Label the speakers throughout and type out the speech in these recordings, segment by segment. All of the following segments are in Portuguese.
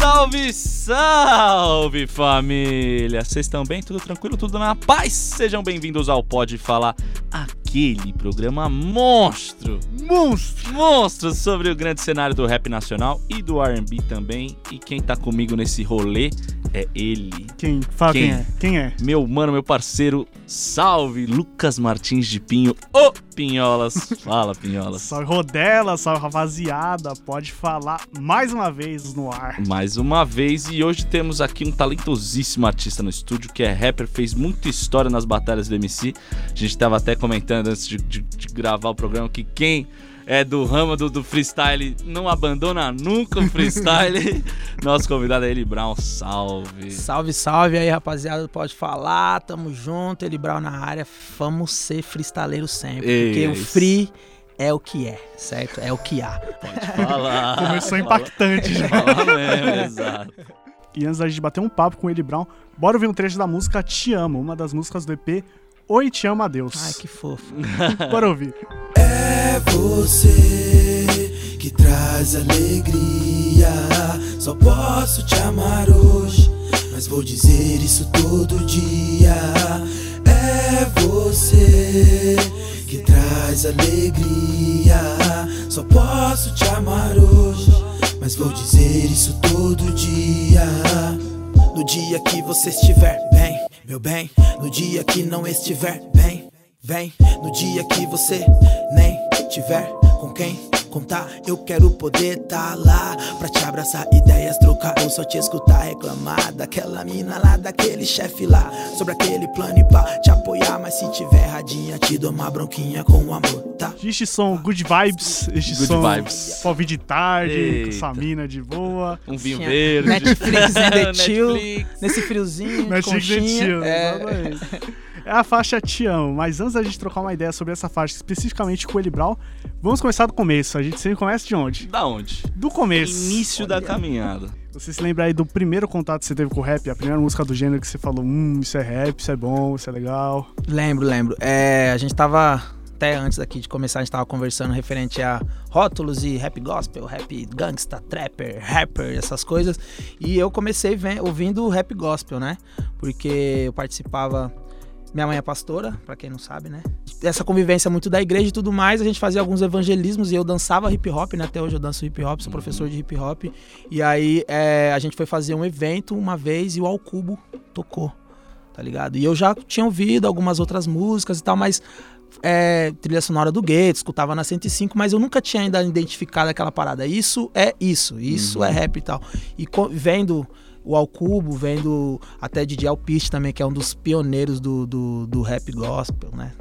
Speaker 1: Salve, salve família! Vocês estão bem? Tudo tranquilo? Tudo na paz? Sejam bem-vindos ao Pode Falar, aquele programa monstro,
Speaker 2: Monstro!
Speaker 1: monstro sobre o grande cenário do rap nacional e do R&B também. E quem tá comigo nesse rolê é ele,
Speaker 2: Quem? Fala quem,
Speaker 1: Quem?
Speaker 2: é. Quem é?
Speaker 1: meu mano, meu parceiro, salve Lucas Martins de Pinho, ô Pinholas. Fala, Pinholas.
Speaker 2: Salve Rodela, salve rapaziada. Pode falar mais uma vez no ar.
Speaker 1: mais uma vez e hoje temos aqui um talentosíssimo artista no estúdio que é rapper, fez muita história nas batalhas do MC. A gente tava até comentando antes de, de- de gravar o programa que quem é do ramo do, do freestyle não abandona nunca o freestyle. Nosso convidado é Eli Brown, salve.
Speaker 3: Salve, salve aí, rapaziada. Pode falar, tamo junto. Eli Brown na área. Vamos ser freestaleiros sempre. Porque o free é o que é, certo? É o que há.
Speaker 1: Pode falar.
Speaker 2: Começou impactante já.
Speaker 1: Fala mesmo, exato.
Speaker 2: E antes da gente bater um papo com ele, Brown, bora ouvir um trecho da música Te Amo, uma das músicas do EP Oi Te Amo a Deus.
Speaker 3: Ai, que fofo.
Speaker 2: Bora ouvir.
Speaker 4: É você que traz alegria. Só posso te amar hoje, mas vou dizer isso todo dia. É você que traz alegria. Só posso te amar hoje, mas vou dizer isso todo dia. No dia que você estiver bem, meu bem. No dia que não estiver bem, vem. No dia que você nem tiver com quem contar, eu quero poder tá lá pra te abraçar, ideias trocar, ou só te escutar reclamar daquela mina lá, daquele chefe lá, sobre aquele plano e pá, te apoiar, mas se tiver radinha, te dou uma bronquinha com amor, tá?
Speaker 2: Este som Good Vibes. Este
Speaker 1: Good
Speaker 2: som
Speaker 1: vibes.
Speaker 2: pra ouvir de tarde,
Speaker 1: Eita.
Speaker 2: com sua mina de boa.
Speaker 1: Um vinho
Speaker 3: Tinha
Speaker 1: verde.
Speaker 3: Netflix and the chill.
Speaker 1: Netflix.
Speaker 3: Nesse friozinho,
Speaker 2: Netflix and
Speaker 3: conchinha.
Speaker 2: chill,
Speaker 3: é.
Speaker 2: É a faixa Te Amo, mas antes da gente trocar uma ideia sobre essa faixa, especificamente com o Brown, vamos começar do começo. A gente sempre começa de onde?
Speaker 1: Da onde?
Speaker 2: Do começo.
Speaker 1: Início da caminhada.
Speaker 2: Você se lembra aí do primeiro contato que você teve com o rap, a primeira música do gênero que você falou, hum, isso é rap, isso é bom, isso é legal.
Speaker 3: Lembro, lembro. É, a gente tava, até antes aqui de começar, a gente tava conversando referente a rótulos e rap gospel, rap gangsta, trapper, rapper, essas coisas. E eu comecei ouvindo rap gospel, né? Porque eu participava. Minha mãe é pastora, pra quem não sabe, né? Essa convivência muito da igreja e tudo mais, a gente fazia alguns evangelismos e eu dançava hip hop, né? Até hoje eu danço hip hop, sou professor de hip hop. E aí é, a gente foi fazer um evento uma vez e o Alcubo tocou tá ligado? E eu já tinha ouvido algumas outras músicas e tal, mas é, trilha sonora do Gueto, escutava na 105, mas eu nunca tinha ainda identificado aquela parada. Isso é isso, isso é rap e tal. E vendo o Alcubo, vendo até DJ Alpiste também, que é um dos pioneiros do, do, do rap gospel, né?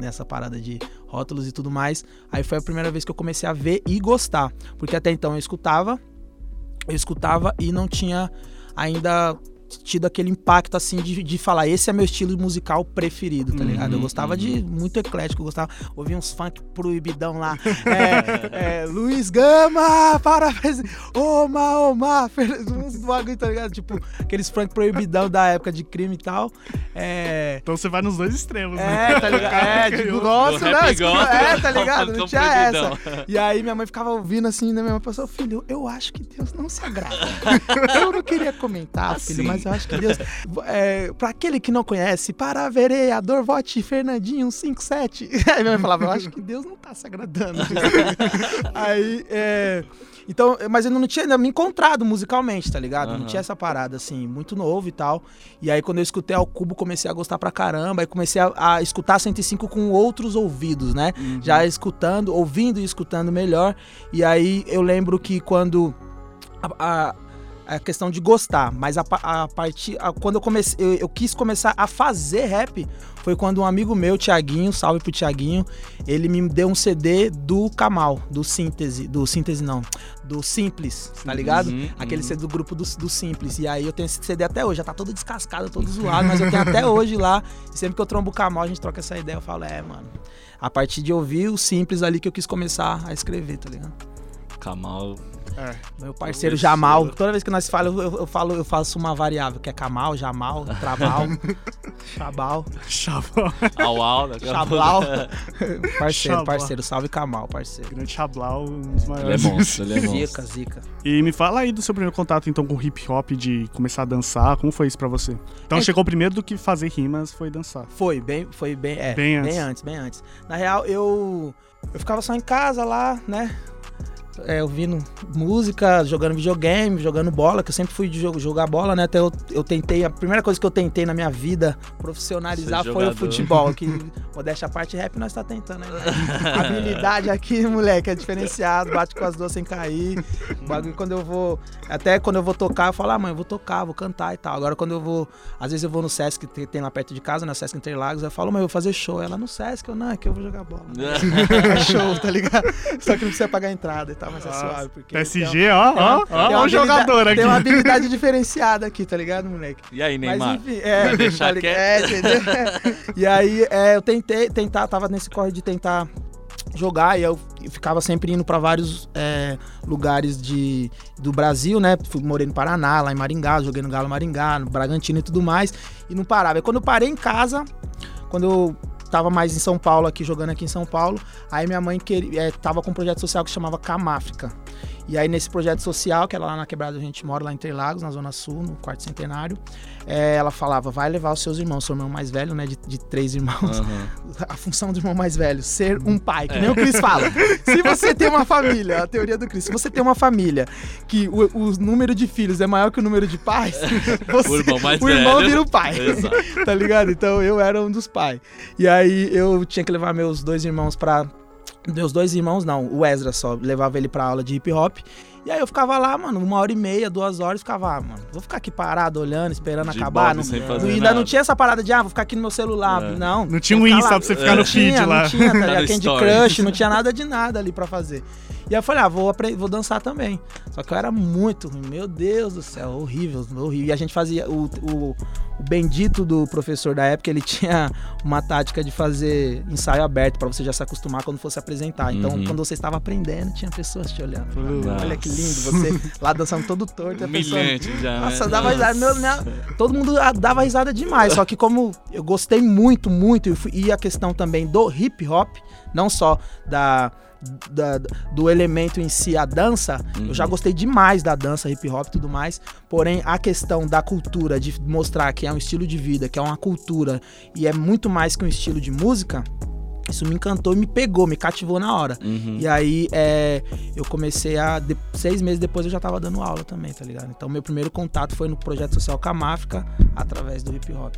Speaker 3: Nessa parada de rótulos e tudo mais. Aí foi a primeira vez que eu comecei a ver e gostar. Porque até então eu escutava, eu escutava e não tinha ainda tido aquele impacto assim de, de falar esse é meu estilo musical preferido, tá ligado? Eu
Speaker 1: Uhum,
Speaker 3: gostava de muito eclético, eu gostava, ouvia uns funk proibidão lá, é, é, Luiz Gama, parabéns, Oma, Oma, uns bagulho, tá ligado? Tipo, aqueles funk proibidão da época de crime e tal, é...
Speaker 2: Então você vai nos dois extremos, né?
Speaker 3: É, tá ligado? É, de
Speaker 1: Do
Speaker 3: gosto,
Speaker 1: gospel
Speaker 3: é, tá ligado? Não
Speaker 1: funk
Speaker 3: tinha essa. E aí minha mãe ficava ouvindo assim, né? Minha mãe pensou, filho, eu acho que Deus não se agrada. eu não queria comentar, filho,
Speaker 1: Assim.
Speaker 3: mas eu acho que Deus. É, pra aquele que não conhece, para vereador, vote Fernandinho 57. Aí minha mãe falava, eu acho que Deus não tá se agradando. aí, é. Então, mas eu não tinha ainda me encontrado musicalmente, tá ligado? Não
Speaker 1: Aham.
Speaker 3: tinha essa parada, assim, muito novo e tal. E aí, quando eu escutei ao cubo, comecei a gostar pra caramba. Aí comecei a, a escutar 105 com outros ouvidos, né? Já escutando, ouvindo e escutando melhor. E aí eu lembro que quando. a- a- a questão de gostar, mas a, a partir a- quando eu comecei, eu, eu quis começar a fazer rap foi quando um amigo meu, Tiaguinho, salve pro Tiaguinho, ele me deu um CD do Kamal, do Síntese, do Síntese não, do Simples, tá ligado?
Speaker 1: Uhum,
Speaker 3: Aquele
Speaker 1: uhum.
Speaker 3: CD do grupo do, do Simples. E aí eu tenho esse CD até hoje, já tá todo descascado, todo zoado, mas eu tenho até hoje lá. E sempre que eu trombo o Kamal, a gente troca essa ideia, eu falo, é, mano. A partir de ouvir o Simples ali que eu quis começar a escrever, tá ligado?
Speaker 1: Kamal.
Speaker 2: É.
Speaker 3: Meu parceiro Jamal, toda vez que nós falamos, eu, eu falo, eu faço uma variável, que é Kamal, Jamal, Tramal, Chabal,
Speaker 2: Chablau.
Speaker 1: Au, au. daqui a
Speaker 3: Chablau. parceiro,
Speaker 2: Chablau.
Speaker 3: parceiro, salve Kamal, parceiro.
Speaker 2: Grande Chablau, um dos
Speaker 1: Ele é
Speaker 2: maiores.
Speaker 1: monstro, ele é monstro.
Speaker 3: Zica, zica.
Speaker 2: E me fala aí do seu primeiro contato, então, com hip hop, de começar a dançar. Como foi isso pra você? Então,
Speaker 3: É-
Speaker 2: chegou primeiro do que fazer rimas, foi dançar.
Speaker 3: Foi, bem, foi bem, é,
Speaker 2: Bem
Speaker 3: bem,
Speaker 2: antes.
Speaker 3: antes. bem antes, Na real, eu eu ficava só em casa lá, né? É, ouvindo música, jogando videogame, jogando bola, que eu sempre fui de jo- jogar bola, né? Até eu, eu tentei, a primeira coisa que eu tentei na minha vida profissionalizar
Speaker 1: Ser
Speaker 3: foi o
Speaker 1: jogador.
Speaker 3: futebol, que modéstia à parte, rap nós tá tentando né? Habilidade aqui, moleque, é diferenciado, bate com as duas sem cair. O bagulho quando eu vou, até quando eu vou tocar, eu falo, ah, mãe, eu vou tocar, vou cantar e tal. Agora quando eu vou, às vezes eu vou no Sesc, que tem lá perto de casa, né? Sesc Interlagos, eu falo, mãe, eu vou fazer show. Ela no Sesc, eu não, é que eu vou jogar bola. É show, tá ligado? Só que não precisa pagar entrada e tal, mas é
Speaker 2: Nossa.
Speaker 3: suave. Porque
Speaker 2: PSG, ó, ó,
Speaker 3: tem
Speaker 2: ó,
Speaker 3: uma
Speaker 2: ó o
Speaker 3: habilidade-
Speaker 2: jogador aqui.
Speaker 3: Tem uma habilidade diferenciada aqui, tá ligado, moleque?
Speaker 1: E aí, Neymar?
Speaker 3: Mas enfim, é,
Speaker 1: Vai deixar
Speaker 3: tá ligado? É, entendeu? E aí, é, eu tentei, tentar, tava nesse corre de tentar jogar e eu ficava sempre indo pra vários é, lugares de, do Brasil, né? Fui, morei no Paraná, lá em Maringá, joguei no Galo Maringá, no Bragantino e tudo mais, e não parava. E quando eu parei em casa, quando eu tava mais em São Paulo, aqui jogando aqui em São Paulo, aí minha mãe queria, é, tava com um projeto social que chamava Camáfrica. E aí nesse projeto social, que era lá na quebrada, a gente mora lá em Interlagos, na Zona Sul, no quarto centenário, é, ela falava, vai levar os seus irmãos, sou irmão mais velho, né, de, de três irmãos.
Speaker 1: Aham.
Speaker 3: A função do irmão mais velho, ser um pai, que nem o Cris fala. Se você tem uma família, a teoria do Cris, se você tem uma família que o, o número de filhos é maior que o número de pais, você,
Speaker 1: O irmão mais
Speaker 3: o irmão
Speaker 1: velho.
Speaker 3: vira o pai.
Speaker 1: Exato.
Speaker 3: tá ligado? Então eu era um dos pais. E aí eu tinha que levar meus dois irmãos pra. Meus dois irmãos, não, o Ezra só, levava ele pra aula de hip hop. E aí eu ficava lá, mano, uma hora e meia, duas horas, ficava, ah, mano, vou ficar aqui parado, olhando, esperando
Speaker 1: De
Speaker 3: acabar.
Speaker 1: bob,
Speaker 3: Não,
Speaker 1: sem
Speaker 3: não-
Speaker 1: fazer
Speaker 3: ainda
Speaker 1: nada.
Speaker 3: não tinha essa parada de, ah, vou ficar aqui no meu celular.
Speaker 1: É.
Speaker 3: Não.
Speaker 2: Não tinha um Insta
Speaker 3: lá-
Speaker 2: pra você ficar
Speaker 1: É.
Speaker 2: no
Speaker 3: não
Speaker 2: feed
Speaker 3: tinha,
Speaker 2: lá.
Speaker 3: Não tinha, tá
Speaker 1: Tá
Speaker 3: Candy. Crush, não tinha nada de nada ali pra fazer. E aí eu falei, ah, vou, vou dançar também. Só que eu era muito ruim, meu Deus do céu, horrível, horrível. E a gente fazia, o, o, o bendito do professor da época, ele tinha uma tática de fazer ensaio aberto pra você já se acostumar quando fosse apresentar. Então,
Speaker 1: Uhum.
Speaker 3: quando você estava aprendendo, tinha pessoas te olhando.
Speaker 1: Nossa.
Speaker 3: Olha que lindo, você lá dançando todo torto, a pessoa
Speaker 1: Humilhante já,
Speaker 3: nossa,
Speaker 1: né?
Speaker 3: dava risada. Meu, todo mundo ah, dava risada demais. Só que como eu gostei muito, muito, e a questão também do hip hop, não só da, da- do elemento em si, a dança, eu já
Speaker 1: Uhum.
Speaker 3: gostei demais da dança, hip hop e tudo mais. Porém, a questão da cultura, de mostrar que é um estilo de vida, que é uma cultura, e é muito mais que um estilo de música. Isso me encantou e me pegou, me cativou na hora.
Speaker 1: Uhum.
Speaker 3: E aí, é, eu comecei a. de- seis meses depois eu já tava dando aula também, tá ligado? Então, meu primeiro contato foi no projeto social Camáfrica, através do hip hop.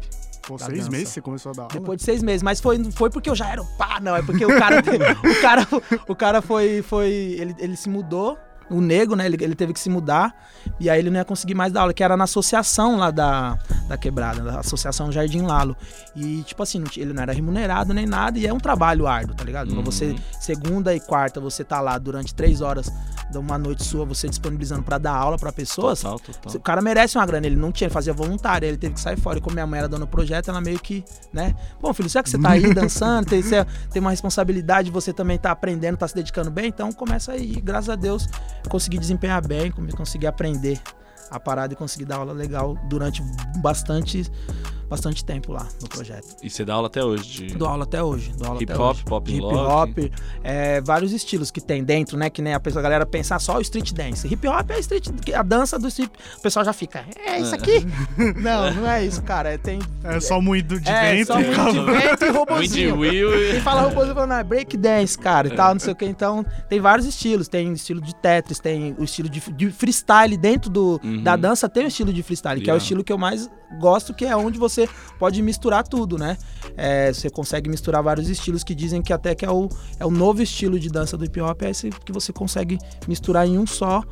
Speaker 3: Da
Speaker 2: seis
Speaker 3: dança.
Speaker 2: meses você começou a dar aula?
Speaker 3: Depois de seis meses, mas foi, foi porque eu já era o pá, não. É porque o cara. o cara, o cara foi. foi ele, ele se mudou. O nego, né? Ele, ele teve que se mudar. E aí ele não ia conseguir mais dar aula, que era na associação lá da, da quebrada, da Associação Jardim Lalo. E, tipo assim, ele não era remunerado nem nada. E é um trabalho árduo, tá ligado? Pra
Speaker 1: Uhum.
Speaker 3: Você, segunda e quarta, você tá lá durante três horas de uma noite sua, você disponibilizando pra dar aula pra pessoas.
Speaker 1: Total, total.
Speaker 3: O cara merece uma grana, ele não tinha, ele fazia voluntário, ele teve que sair fora. E como minha mãe era dona do projeto, ela meio que, né? Bom, filho, será que você tá aí dançando, tem, você tem uma responsabilidade, você também tá aprendendo, tá se dedicando bem, então começa aí. E, graças a Deus, consegui desempenhar bem, consegui aprender a parada e consegui dar aula legal durante bastante, bastante tempo lá no projeto.
Speaker 1: E você dá aula até hoje de
Speaker 3: Dou aula até hoje. Dou aula
Speaker 1: hip
Speaker 3: até
Speaker 1: hop,
Speaker 3: hoje.
Speaker 1: pop
Speaker 3: De hip
Speaker 1: lock?
Speaker 3: hop, é, vários estilos que tem dentro, né? Que nem a pessoa, a galera pensar só o street dance. Hip hop é a street, a dança do street. O pessoal já fica, é isso aqui? não, não é isso, cara. É, tem.
Speaker 2: É só moído de
Speaker 3: é,
Speaker 2: vento
Speaker 3: só
Speaker 2: e
Speaker 3: muito de vento e robozinho. Quem
Speaker 1: e...
Speaker 3: fala robozinho falando, ah, break dance, cara, e tal, não sei o que. Então, tem vários estilos. Tem estilo de Tetris, tem o estilo de, de freestyle dentro do,
Speaker 1: Uhum.
Speaker 3: da dança, tem o estilo de freestyle, que é o
Speaker 1: Yeah.
Speaker 3: estilo que eu mais gosto, que é onde você pode misturar tudo, né? É, você consegue misturar vários estilos que dizem que até que é o, é o novo estilo de dança do hip hop, é esse que você consegue misturar em um só.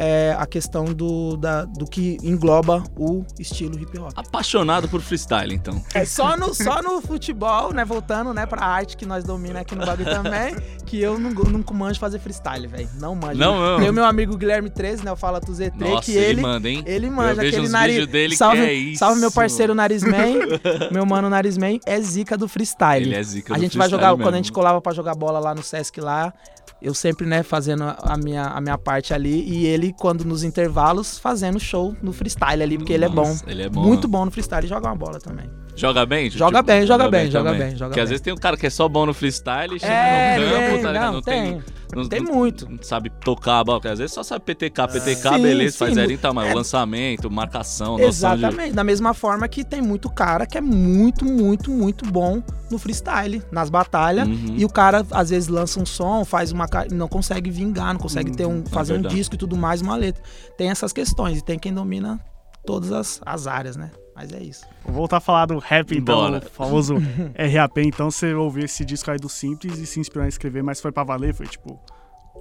Speaker 3: É, a questão do, da, do que engloba o estilo hip hop.
Speaker 1: Apaixonado por freestyle, então.
Speaker 3: É só no, só no futebol, né? Voltando, né, pra arte que nós domina aqui no bagulho também, que eu não, não manjo fazer freestyle, velho. Não manjo.
Speaker 1: Não, não.
Speaker 3: Tem o meu amigo Guilherme 13, né? O Fala Tu ZT,
Speaker 1: Nossa,
Speaker 3: que
Speaker 1: ele,
Speaker 3: ele.
Speaker 1: manda, hein?
Speaker 3: Ele
Speaker 1: Eu
Speaker 3: manja
Speaker 1: vejo
Speaker 3: aquele nariz.
Speaker 1: dele
Speaker 3: salve,
Speaker 1: que é isso.
Speaker 3: salve meu parceiro Narizman. meu mano Narizman é zica do freestyle.
Speaker 1: Ele é zica
Speaker 3: a
Speaker 1: do
Speaker 3: gente vai
Speaker 1: freestyle
Speaker 3: jogar, quando a
Speaker 1: mesmo.
Speaker 3: gente colava pra jogar bola lá no Sesc lá, eu sempre, né, fazendo a minha, a minha parte ali e ele, quando nos intervalos, fazendo show no freestyle ali, porque ele é bom.
Speaker 1: Nossa, Ele é bom.
Speaker 3: Muito bom no freestyle e joga uma bola também.
Speaker 1: Joga bem?
Speaker 3: Joga bem, joga bem, joga
Speaker 1: também.
Speaker 3: bem, joga
Speaker 1: Porque às
Speaker 3: bem.
Speaker 1: vezes tem um cara que é só bom no freestyle e chega
Speaker 3: É,
Speaker 1: no campo,
Speaker 3: tem,
Speaker 1: tá ligado?
Speaker 3: não, tem.
Speaker 1: não-
Speaker 3: Tem
Speaker 1: não-
Speaker 3: muito.
Speaker 1: Não sabe tocar a bola, às vezes só sabe PTK, PTK,
Speaker 3: Sim,
Speaker 1: beleza,
Speaker 3: sim,
Speaker 1: faz zerinho, tá, mas
Speaker 3: é-
Speaker 1: lançamento, marcação, noção de...
Speaker 3: Exatamente. Da mesma forma que tem muito cara que é muito, muito, muito bom no freestyle, nas batalhas.
Speaker 1: Uhum.
Speaker 3: E o cara, às vezes, lança um som, faz uma. não consegue vingar, não consegue ter um, fazer um
Speaker 1: verdade.
Speaker 3: disco e tudo mais, uma letra. Tem essas questões. E tem quem domina todas as, as áreas, né? Mas é isso.
Speaker 2: Vou voltar a falar do rap, então,
Speaker 1: Bora.
Speaker 2: o famoso RAP. Então, você ouviu esse disco aí do Simples e se inspirou a escrever, mas foi pra valer? Foi tipo,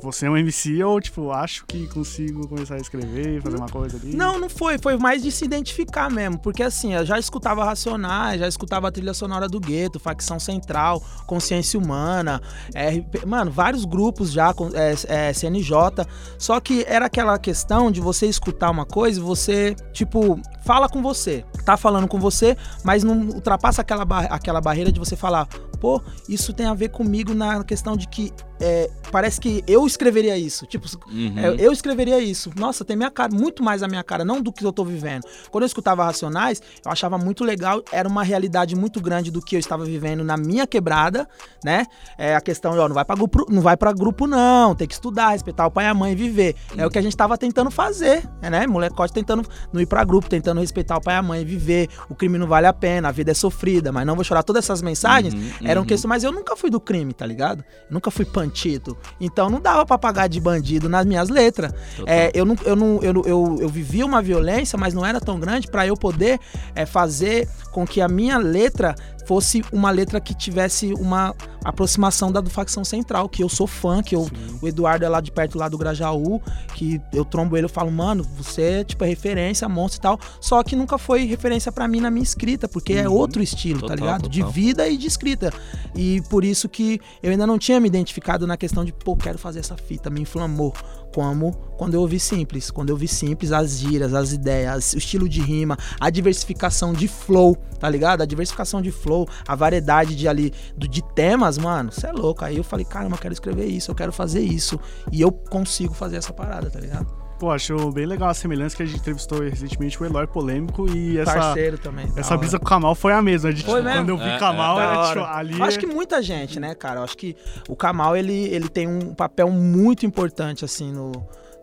Speaker 2: você é um MC ou, tipo, acho que consigo começar a escrever, fazer uma coisa ali?
Speaker 3: Não, não foi. Foi mais de se identificar mesmo. Porque assim, eu já escutava Racionais, já escutava a trilha sonora do Gueto, Facção Central, Consciência Humana, RP, mano, vários grupos já, é, é, CNJ. Só que era aquela questão de você escutar uma coisa e você, tipo, fala com você. Tá falando com você, mas não ultrapassa aquela, aquela barreira de você falar, pô, isso tem a ver comigo na questão de que é, parece que eu escreveria isso. Tipo,
Speaker 1: Uhum.
Speaker 3: é, eu escreveria isso. Nossa, tem minha cara, muito mais a minha cara, não do que eu tô vivendo. Quando eu escutava Racionais, eu achava muito legal, era uma realidade muito grande do que eu estava vivendo na minha quebrada, né? É a questão, ó, não vai pra grupo, não vai para grupo não, tem que estudar, respeitar o pai e a mãe e viver. É o que a gente tava tentando fazer, né? Molecote tentando não ir pra grupo, tentando respeitar o pai e a mãe e viver. O crime não vale a pena, a vida é sofrida, mas não vou chorar. Todas essas mensagens
Speaker 1: Uhum,
Speaker 3: eram
Speaker 1: uhum.
Speaker 3: questões, mas eu nunca fui do crime, tá ligado? Eu nunca fui pantito. Então não dava pra pagar de bandido nas minhas letras. É, eu, não, eu, não, eu, eu, eu vivia uma violência, mas não era tão grande pra eu poder é, fazer com que a minha letra fosse uma letra que tivesse uma aproximação da do Facção Central, que eu sou fã, que eu, o Eduardo é lá de perto lá do Grajaú, que eu trombo ele, eu falo, mano, você tipo, é referência, monstro e tal, só que nunca foi referência pra mim na minha escrita, porque é outro estilo,
Speaker 1: Total,
Speaker 3: tá ligado? De
Speaker 1: total.
Speaker 3: vida e de escrita. E por isso que eu ainda não tinha me identificado na questão de, pô, quero fazer essa fita, me inflamou. Como quando eu ouvi simples. Quando eu ouvi simples, as gírias, as ideias, o estilo de rima, a diversificação de flow, tá ligado? A diversificação de flow, a variedade de ali do, de temas, mano, você é louco. Aí eu falei, caramba, eu quero escrever isso, eu quero fazer isso. E eu consigo fazer essa parada, tá ligado?
Speaker 2: Pô, acho bem legal a semelhança que a gente entrevistou recentemente o Eloy Polêmico e essa,
Speaker 3: Parceiro também.
Speaker 2: essa
Speaker 3: hora.
Speaker 2: brisa com o Kamal foi a mesma. A gente,
Speaker 3: Foi mesmo?
Speaker 2: quando eu vi
Speaker 1: É,
Speaker 2: Kamal,
Speaker 3: Da
Speaker 2: era
Speaker 3: hora.
Speaker 2: tipo, ali.
Speaker 3: Eu acho que muita gente, né, cara? Eu acho que o Kamal, ele, ele tem um papel muito importante, assim, no,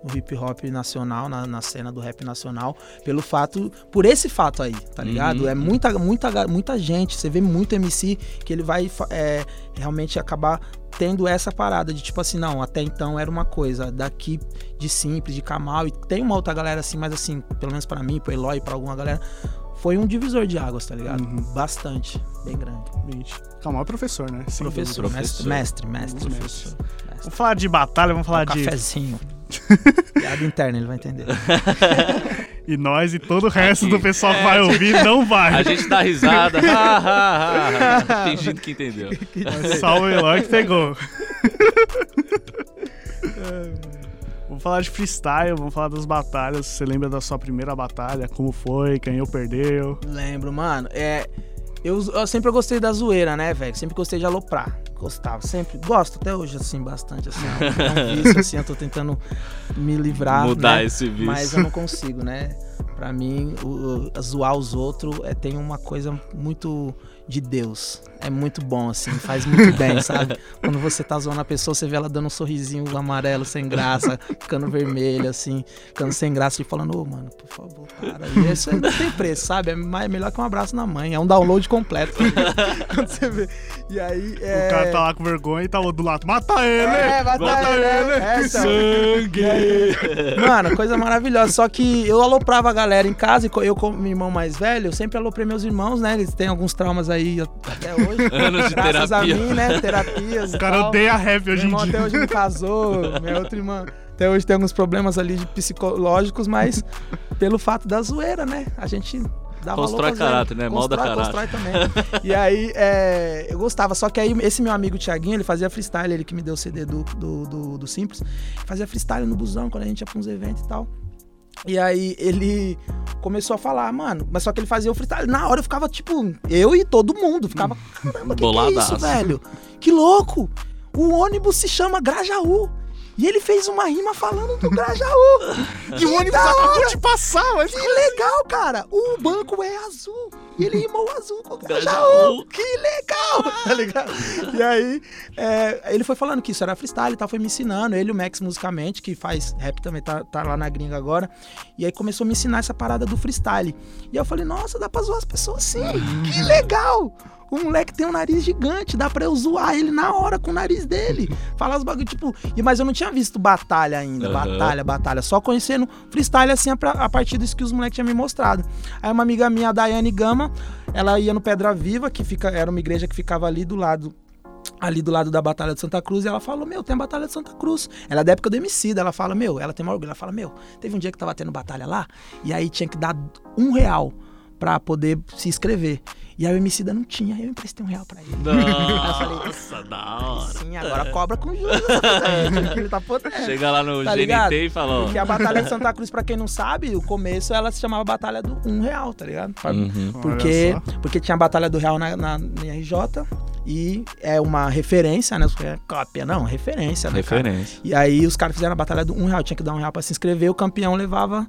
Speaker 3: no hip hop nacional, na, na cena do rap nacional, pelo fato, por esse fato aí, tá ligado?
Speaker 1: Uhum.
Speaker 3: É muita, muita, muita gente, você vê muito MC que ele vai é, realmente acabar tendo essa parada de tipo assim, não, até então era uma coisa, daqui de Simples, de Kamal, e tem uma outra galera assim, mas assim, pelo menos pra mim, pro Eloy, pra alguma galera, foi um divisor de águas, tá ligado?
Speaker 2: Uhum.
Speaker 3: Bastante, bem grande.
Speaker 2: Gente, Kamal é professor, né? Sem
Speaker 3: Professor,
Speaker 2: dúvida.
Speaker 3: Mestre, mestre, mestre. Mestre.
Speaker 2: Vamos falar de batalha, vamos falar
Speaker 3: Um
Speaker 2: de.
Speaker 3: cafezinho. Piada interna, ele vai entender.
Speaker 2: E nós e todo o resto
Speaker 1: Aqui.
Speaker 2: do pessoal que vai ouvir não vai.
Speaker 1: A gente dá risada, fingindo que entendeu.
Speaker 2: Só o Eloy que pegou. Vamos falar de freestyle, vamos falar das batalhas. Você lembra da sua primeira batalha? Como foi? Ganhou, perdeu?
Speaker 3: Lembro, mano. É, eu, eu sempre gostei da zoeira, né, velho? Sempre gostei de aloprar. Gostava, sempre. Gosto até hoje, assim, bastante. Assim, é um vício, assim, eu tô tentando me livrar.
Speaker 1: Mudar
Speaker 3: né?
Speaker 1: esse vício.
Speaker 3: Mas eu não consigo, né? Pra mim, o, o- zoar os outros é, tem uma coisa muito de Deus. É muito bom, assim, faz muito bem, sabe? Quando você tá zoando a pessoa, você vê ela dando um sorrisinho amarelo, sem graça, ficando vermelho, assim, ficando sem graça e falando, ô, mano, por favor, para. E isso não tem preço, sabe? É mais- melhor que um abraço na mãe, é um download completo. Quando você vê. E aí. É...
Speaker 2: O cara tá lá com vergonha e tá do lado. Mata ele!
Speaker 3: É, mata
Speaker 2: Mata
Speaker 3: ele,
Speaker 2: ele!
Speaker 3: é, então.
Speaker 1: Sangue!
Speaker 3: Mano, coisa maravilhosa. Só que eu aloprava a galera em casa e eu, como meu irmão mais velho, eu sempre aloprei meus irmãos, né? Eles têm alguns traumas aí até hoje.
Speaker 1: Anos de
Speaker 3: Graças
Speaker 1: terapia.
Speaker 3: a mim, né? Terapias.
Speaker 2: O cara odeia rap hoje
Speaker 3: Meu
Speaker 2: em
Speaker 3: irmão até
Speaker 2: dia.
Speaker 3: hoje não casou, minha outra irmã Até hoje tem alguns problemas ali de psicológicos, mas pelo fato da zoeira, né? A gente dava
Speaker 1: Constrói
Speaker 3: zoeira.
Speaker 1: caráter, né? Molda
Speaker 3: Constrói,
Speaker 1: caráter.
Speaker 3: constrói também. e aí, é, eu gostava. Só que aí, esse meu amigo Thiaguinho, ele fazia freestyle, ele que me deu o CD do, do, do, do Simples. Fazia freestyle no busão, quando a gente ia pra uns eventos e tal. E aí ele começou a falar, mano, mas só que ele fazia o freestyle. Na hora eu ficava, tipo, eu e todo mundo. Ficava, caramba, que, que é isso, velho? Que louco! O ônibus se chama Grajaú. E ele fez uma rima falando do Grajaú.
Speaker 2: Que o ônibus acabou de passar, mas
Speaker 3: Que legal, cara! O banco é azul. E ele rimou azul com o Grajaú. Que legal! Tá ligado? E aí, é, ele foi falando que isso era freestyle e tal, foi me ensinando. Ele, o Max, musicalmente, que faz rap também, tá, tá lá na gringa agora. E aí começou a me ensinar essa parada do freestyle. E aí eu falei, nossa, dá pra zoar as pessoas sim. Que legal! O moleque tem um nariz gigante, dá pra eu zoar ele na hora com o nariz dele. Falar os bagulho, tipo. Mas eu não tinha visto batalha ainda.
Speaker 1: Aham.
Speaker 3: Batalha, batalha. Só conhecendo freestyle assim a, a partir disso que os moleques tinham me mostrado. Aí uma amiga minha, a Daiane Gama, ela ia no Pedra Viva, que fica, era uma igreja que ficava ali do lado. Ali do lado da Batalha de Santa Cruz, e ela falou: Meu, tem a Batalha de Santa Cruz. Ela é da época do Emicida. Ela fala: Meu, ela tem uma orgulho. Ela fala: Meu, teve um dia que tava tendo batalha lá, e aí tinha que dar um real pra poder se inscrever. E aí o Emicida não tinha, eu emprestei um real pra ele.
Speaker 1: Nossa, da hora.
Speaker 3: Sim, agora cobra com juros. né? ele tá podendo.
Speaker 1: Chega lá no
Speaker 3: Tá ligado?
Speaker 1: GNT e fala, ó.
Speaker 3: Porque a Batalha de Santa Cruz, pra quem não sabe, o começo ela se chamava Batalha do Um Real, tá ligado?
Speaker 1: Uhum.
Speaker 3: Porque, porque tinha a Batalha do Real na, na, na RJ e é uma referência, né? É Cópia, não, referência, né? cara?
Speaker 1: Referência.
Speaker 3: E aí os caras fizeram a Batalha do Um Real, tinha que dar um real pra se inscrever, o campeão levava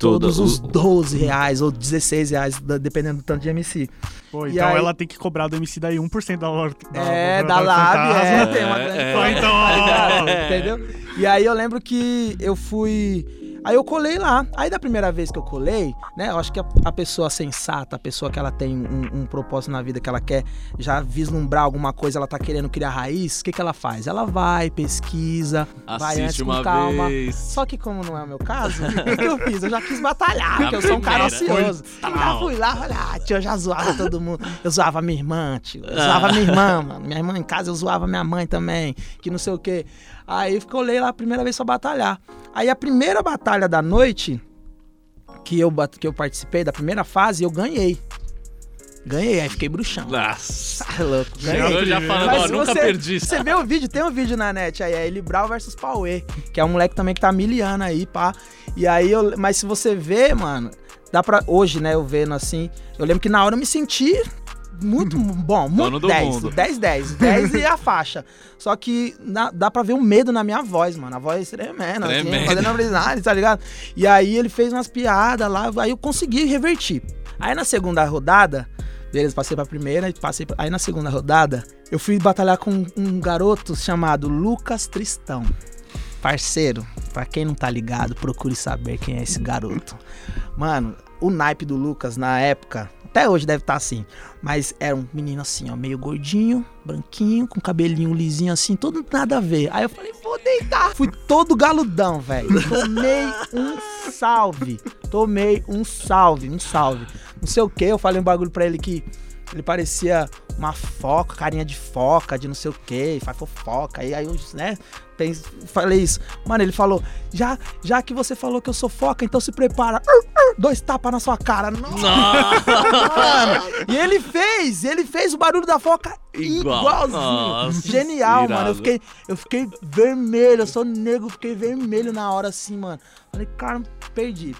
Speaker 3: todos os
Speaker 1: o-
Speaker 3: 12 reais ou 16 reais, da- dependendo do tanto de MC.
Speaker 2: Pô,
Speaker 3: E
Speaker 2: então
Speaker 3: aí-
Speaker 2: ela tem que cobrar do MC daí 1% da hora.
Speaker 3: é, da Lab, é, tem uma
Speaker 1: É,
Speaker 3: grande
Speaker 1: é.
Speaker 2: Pô, então,
Speaker 3: ligado?
Speaker 1: É.
Speaker 3: Entendeu? E aí eu lembro que eu fui. Aí eu colei lá. Aí da primeira vez que eu colei, né? Eu acho que a, a pessoa sensata, a pessoa que ela tem um, um propósito na vida, que ela quer já vislumbrar alguma coisa, ela tá querendo criar raiz, o que, que ela faz? Ela vai, pesquisa, vai antes
Speaker 1: Assiste
Speaker 3: com calma.
Speaker 1: vez.
Speaker 3: Só que como não é o meu caso, o que, eu fiz? Eu já quis batalhar, porque eu sou um cara ansioso. Já fui lá, olha, ah, tio, eu já zoava todo mundo. Eu zoava minha irmã, tio. Eu zoava minha irmã, mano. Minha irmã em casa, eu zoava minha mãe também, que não sei o quê. Aí eu colei lá a primeira vez pra batalhar. Aí a primeira batalha da noite que eu, que eu participei, da primeira fase, eu ganhei. Ganhei, aí fiquei bruxão.
Speaker 1: Nossa.
Speaker 3: Tá louco, ganhei.
Speaker 1: Chegou já falando,
Speaker 3: Mas
Speaker 1: ó, nunca
Speaker 3: você-
Speaker 1: perdi.
Speaker 3: Você vê o vídeo, tem um vídeo na net aí, é Eli Brau versus Pauê, que é um moleque também que tá miliano aí, pá. E aí eu. Mas se você vê, mano, dá pra. Hoje, né, eu vendo assim, eu lembro que na hora eu me senti. Muito bom, muito
Speaker 1: Dono do
Speaker 3: 10,
Speaker 1: mundo.
Speaker 3: 10, 10, 10 e a faixa. Só que na- dá pra ver o medo na minha voz, mano. A voz tremendo, assim,
Speaker 1: Tremendo.
Speaker 3: fazendo abridade, tá ligado? E aí ele fez umas piadas lá, aí eu consegui revertir. Aí na segunda rodada, beleza, passei pra primeira e passei pra... Aí na segunda rodada, eu fui batalhar com um garoto chamado Lucas Tristão. Parceiro, pra quem não tá ligado, procure saber quem é esse garoto. Mano, o naipe do Lucas na época, até hoje deve estar assim, mas era um menino assim, ó, meio gordinho, branquinho, com cabelinho lisinho assim, todo nada a ver. Aí eu falei, vou deitar. Fui todo galudão, velho. Tomei um salve. Tomei um salve, um salve. Não sei o que, eu falei um bagulho pra ele que ele parecia uma foca, carinha de foca, de não sei o que, faz fofoca. E aí né, pens- falei isso. Mano, ele falou, já, já que você falou que eu sou foca, então se prepara. Dois tapas na sua cara. Nossa, mano. E ele fez, ele fez o barulho da foca
Speaker 1: Igual.
Speaker 3: igualzinho.
Speaker 1: Nossa,
Speaker 3: Genial,
Speaker 1: irado.
Speaker 3: mano. Eu fiquei, eu fiquei vermelho, eu sou negro, fiquei vermelho na hora assim, mano. Falei, cara, perdi.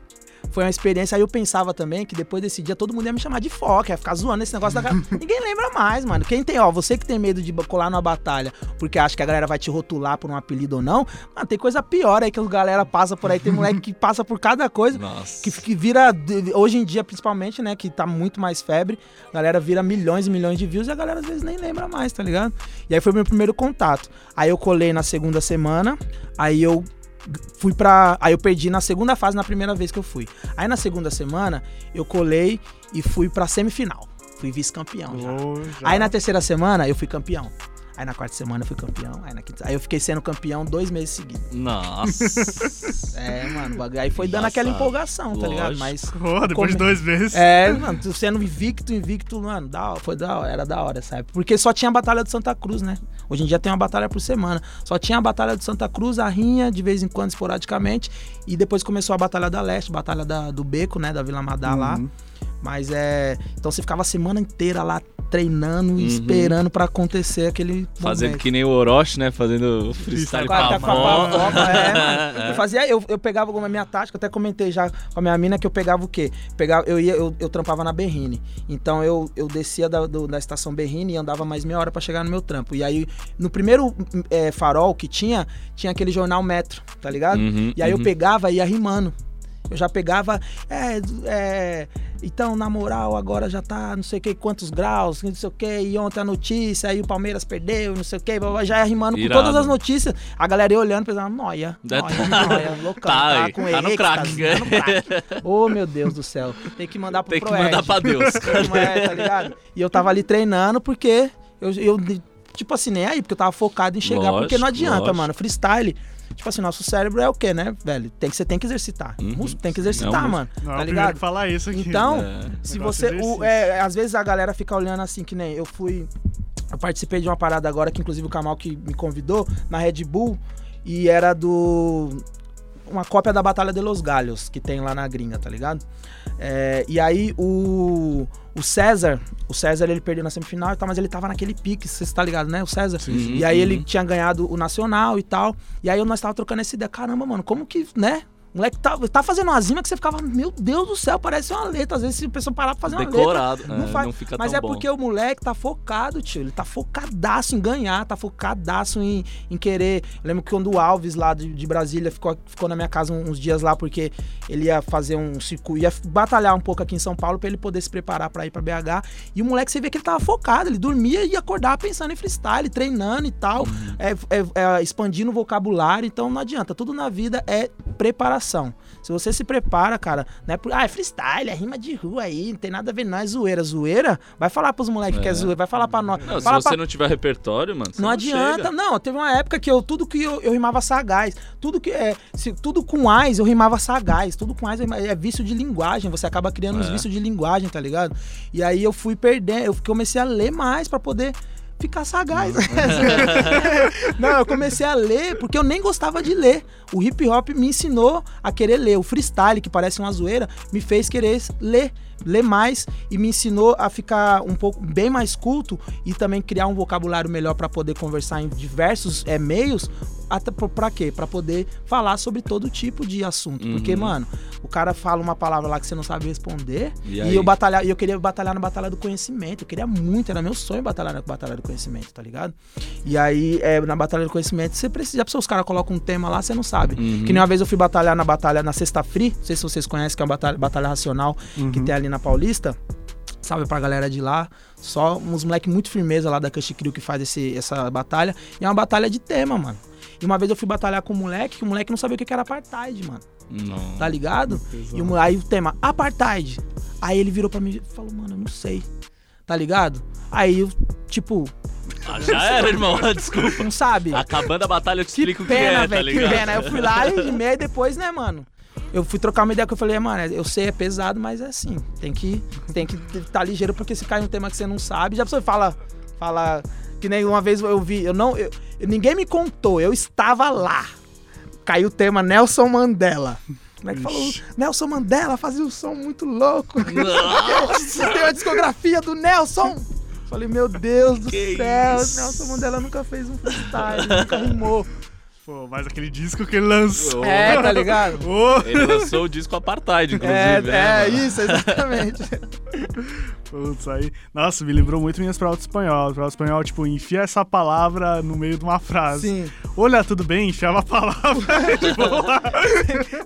Speaker 3: Foi uma experiência, aí eu pensava também que depois desse dia todo mundo ia me chamar de foca, ia ficar zoando esse negócio da cara. Ninguém lembra mais, mano. Quem tem, ó, você que tem medo de colar numa batalha porque acha que a galera vai te rotular por um apelido ou não, mano, tem coisa pior aí que a galera passa por aí. Tem moleque que passa por cada coisa
Speaker 1: Nossa.
Speaker 3: que, que vira, hoje em dia principalmente, né, que tá muito mais febre, a galera vira milhões e milhões de views e a galera às vezes nem lembra mais, tá ligado? E aí foi meu primeiro contato. Aí eu colei na segunda semana, aí eu fui pra. Aí eu perdi na segunda fase na primeira vez que eu fui. Aí na segunda semana eu colei e fui pra semifinal. Fui vice-campeão.
Speaker 2: Ô, já.
Speaker 3: Aí na terceira semana eu fui campeão. Aí na quarta semana eu fui campeão. Aí, na quinta... aí eu fiquei sendo campeão dois meses seguidos.
Speaker 1: Nossa.
Speaker 3: É, mano, bagulho- aí foi dando aquela
Speaker 1: Embaçado.
Speaker 3: empolgação, tá ligado?
Speaker 1: Lógico.
Speaker 3: Mas.
Speaker 2: Pô, depois de dois meses.
Speaker 3: É, mano, tu sendo invicto, invicto, mano, da, foi da hora, era da hora, sabe? Porque só tinha a Batalha de Santa Cruz, né? Hoje em dia tem uma batalha por semana. Só tinha a Batalha de Santa Cruz, a Rinha, de vez em quando, esporadicamente. E depois começou a Batalha da Leste, Batalha da- do Beco, né? Da Vila Madá lá.
Speaker 2: Uhum.
Speaker 3: Mas é. Então você ficava a semana inteira lá treinando e
Speaker 1: Uhum.
Speaker 3: esperando pra acontecer aquele.
Speaker 1: Fazendo
Speaker 3: momento.
Speaker 1: que nem o Orochi, né? Fazendo freestyle
Speaker 3: Com a-
Speaker 1: pra
Speaker 3: com a- com a
Speaker 1: avó.
Speaker 3: papoca, é, mano. Eu fazia, eu, eu pegava como a minha tática, eu até comentei já com a minha mina que eu pegava o quê? Pegava, eu ia, eu, eu trampava na Berrine. Então eu, eu descia da, do- da estação Berrine e andava mais meia hora pra chegar no meu trampo. E aí, no primeiro é, farol que tinha, tinha aquele jornal Metro, tá ligado?
Speaker 1: Uhum,
Speaker 3: E aí eu
Speaker 1: uhum.
Speaker 3: pegava e ia rimando. Eu já pegava, é, é, então, na moral, agora já tá não sei o que, quantos graus, não sei o que, e ontem a notícia, aí o Palmeiras perdeu, não sei o que, já ia rimando com
Speaker 1: Irado.
Speaker 3: todas as notícias. A galera ia olhando, pensando, noia,
Speaker 1: Tá-
Speaker 3: noia, noia, loucão,
Speaker 1: Tá
Speaker 3: tá, com
Speaker 1: tá no crack.
Speaker 3: tá no crack. Ô, meu Deus do céu, tem que mandar pro
Speaker 1: Tem que
Speaker 3: Proerd.
Speaker 1: mandar pra Deus.
Speaker 3: É, tá ligado? E eu tava ali treinando porque eu, eu tipo assim, nem aí, porque eu tava focado em chegar, porque não
Speaker 1: Lógico,
Speaker 3: adianta,
Speaker 1: lógico.
Speaker 3: mano. Freestyle, tipo assim, nosso cérebro é o quê, né, velho? Tem que, você tem que exercitar.
Speaker 1: Uhum.
Speaker 3: Músculo tem que exercitar,
Speaker 1: um
Speaker 3: mano.
Speaker 2: Não
Speaker 3: tá ligado?
Speaker 2: que falar isso aqui.
Speaker 3: Então,
Speaker 1: É.
Speaker 3: se você. O, é, às vezes a galera fica olhando assim, que nem eu fui. Eu participei de uma parada agora, que inclusive o Kamal que me convidou, na Red Bull, e era do. Uma cópia da Batalha de Los Galhos, que tem lá na gringa, tá ligado? É, e aí o. O César, o César ele perdeu na semifinal e tal, mas ele tava naquele pique, você tá ligado, né? O César.
Speaker 1: Sim.
Speaker 3: E aí ele
Speaker 1: Uhum.
Speaker 3: tinha ganhado o Nacional e tal. E aí nós tava trocando essa ideia. Caramba, mano, como que, né? O moleque tá, tá fazendo uma zima que você ficava, meu Deus do céu, parece uma letra. Às vezes se a pessoa parar pra fazer uma letra.
Speaker 1: Decorado.
Speaker 3: Não,
Speaker 1: é,
Speaker 3: faz.
Speaker 1: não fica
Speaker 3: Mas é
Speaker 1: bom.
Speaker 3: porque o moleque tá focado, tio. Ele tá focadaço em ganhar, tá focadaço em, em querer. Eu lembro que quando o Alves lá de, de Brasília ficou, ficou na minha casa uns dias lá, porque ele ia fazer um circuito, ia batalhar um pouco aqui em São Paulo pra ele poder se preparar pra ir pra BH. E o moleque, você vê que ele tava focado, ele dormia e acordava pensando em freestyle, treinando e tal,
Speaker 1: Uhum.
Speaker 3: é, é- é expandindo o vocabulário. Então não adianta, tudo na vida é preparação. Se você se prepara, cara, não é por, ah, é freestyle, é rima de rua aí, não tem nada a ver, não é zoeira. Zoeira, vai falar pros moleques que é
Speaker 1: É.
Speaker 3: zoeira, vai falar pra nós.
Speaker 1: Não, se
Speaker 3: fala
Speaker 1: você
Speaker 3: pra-
Speaker 1: não tiver repertório, mano, você
Speaker 3: não adianta,
Speaker 1: chega.
Speaker 3: não. Teve uma época que eu tudo que eu, eu rimava sagaz, tudo que é, se, tudo com ais eu rimava sagaz, tudo com ais eu rimava- é vício de linguagem, você acaba criando uns
Speaker 1: É.
Speaker 3: vícios de linguagem, tá ligado? E aí eu fui perdendo, eu comecei a ler mais pra poder ficar sagaz. não, eu comecei a ler porque eu nem gostava de ler. O hip hop me ensinou a querer ler. O freestyle, que parece uma zoeira, me fez querer ler ler mais e me ensinou a ficar um pouco bem mais culto e também criar um vocabulário melhor para poder conversar em diversos é, meios até pra- pra quê? Pra poder falar sobre todo tipo de assunto. Porque,
Speaker 1: Uhum.
Speaker 3: mano, o cara fala uma palavra lá que você não sabe responder.
Speaker 1: E
Speaker 3: E, eu batalhar, eu queria batalhar na Batalha do Conhecimento. Eu queria muito, era meu sonho batalhar na Batalha do Conhecimento, tá ligado? E aí, é, na Batalha do Conhecimento, você precisa. Pensou, os caras colocam um tema lá, você não sabe.
Speaker 1: Uhum.
Speaker 3: Que nem uma vez eu fui batalhar na batalha na Sexta Free. Não sei se vocês conhecem, que é uma batalha, batalha racional que tem ali na Paulista. Salve pra galera de lá. Só uns moleque muito firmeza lá da Cush Crew que faz esse, essa batalha. E é uma batalha de tema, mano. E uma vez eu fui batalhar com um moleque, que o moleque não sabia o que era apartheid, mano.
Speaker 1: Não.
Speaker 3: Tá ligado? E o, aí o tema, apartheid. Aí ele virou pra mim e falou, mano, eu não sei. Tá ligado? Aí eu, tipo,
Speaker 1: Ah, já era, irmão. Desculpa.
Speaker 3: não sabe.
Speaker 1: Acabando a batalha, eu te
Speaker 3: Que
Speaker 1: explico o que
Speaker 3: pena,
Speaker 1: é, tá
Speaker 3: velho, que
Speaker 1: ligado?
Speaker 3: pena. Aí eu fui lá e meia depois, né, mano? Eu fui trocar uma ideia que eu falei, mano, eu sei, é pesado, mas é assim. Tem que tem que estar ligeiro, porque se cai um tema que você não sabe, já você fala, fala. Que nem uma vez eu vi, eu não. eu- ninguém me contou, eu estava lá. Caiu o tema Nelson Mandela. Como é que falou? Nelson Mandela fazia um som muito louco. Você tem a discografia do Nelson. Falei, meu Deus do
Speaker 1: Que
Speaker 3: céu,
Speaker 1: isso?
Speaker 3: Nelson Mandela nunca fez um freestyle, nunca rimou.
Speaker 2: Pô, mas aquele disco que ele lançou.
Speaker 3: É, tá ligado?
Speaker 1: Ele lançou o disco Apartheid, inclusive.
Speaker 3: É,
Speaker 1: né,
Speaker 3: é
Speaker 1: mano?
Speaker 3: isso, exatamente.
Speaker 2: Putz, aí. Nossa, me lembrou muito minhas provas de espanhol. Prova de espanhol, tipo, enfia essa palavra no meio de uma frase.
Speaker 3: Sim.
Speaker 2: Olha, tudo bem, enfiava a palavra. tipo, lá.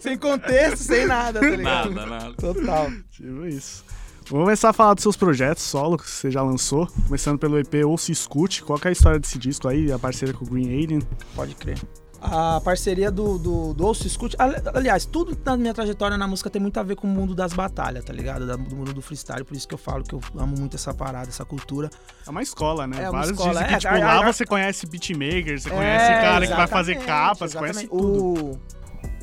Speaker 3: Sem contexto, sem nada, tá ligado?
Speaker 1: Nada, nada.
Speaker 3: Total.
Speaker 2: tipo isso. Vamos começar a falar dos seus projetos solo que você já lançou. Começando pelo EP Ou Se Escute. Qual que é a história desse disco aí, a parceira com o Green Alien?
Speaker 3: Pode crer. A parceria do, do, do Ouço Escute. ali- Aliás, tudo na minha trajetória na música tem muito a ver com o mundo das batalhas, tá ligado? Do mundo do freestyle. Por isso que eu falo que eu amo muito essa parada, essa cultura.
Speaker 2: É uma escola, né?
Speaker 3: É uma
Speaker 2: Vários
Speaker 3: escola,
Speaker 2: dizem que,
Speaker 3: é,
Speaker 2: tipo,
Speaker 3: a-
Speaker 2: lá
Speaker 3: a-
Speaker 2: você conhece beatmaker, você
Speaker 3: É,
Speaker 2: conhece cara que vai fazer
Speaker 3: exatamente,
Speaker 2: capa, você conhece tudo.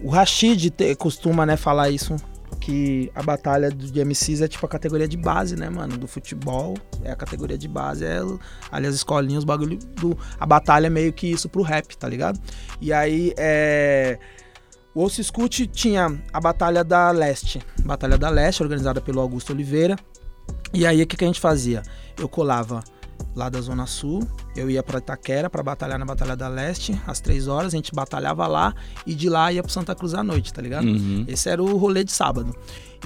Speaker 3: O, o Rashid te- costuma, né, falar isso. Que a batalha de MCs é tipo a categoria de base, né, mano? Do futebol. É a categoria de base. É ali as escolinhas, os bagulho do. A batalha é meio que isso pro rap, tá ligado? E aí é. O Ouço Escute tinha a Batalha da Leste. Batalha da Leste, organizada pelo Augusto Oliveira. E aí o que, que a gente fazia? Eu colava lá da Zona Sul, eu ia pra Itaquera pra batalhar na Batalha da Leste, às três horas, a gente batalhava lá e de lá ia pro Santa Cruz à noite, tá ligado?
Speaker 1: Uhum.
Speaker 3: Esse era o rolê de sábado.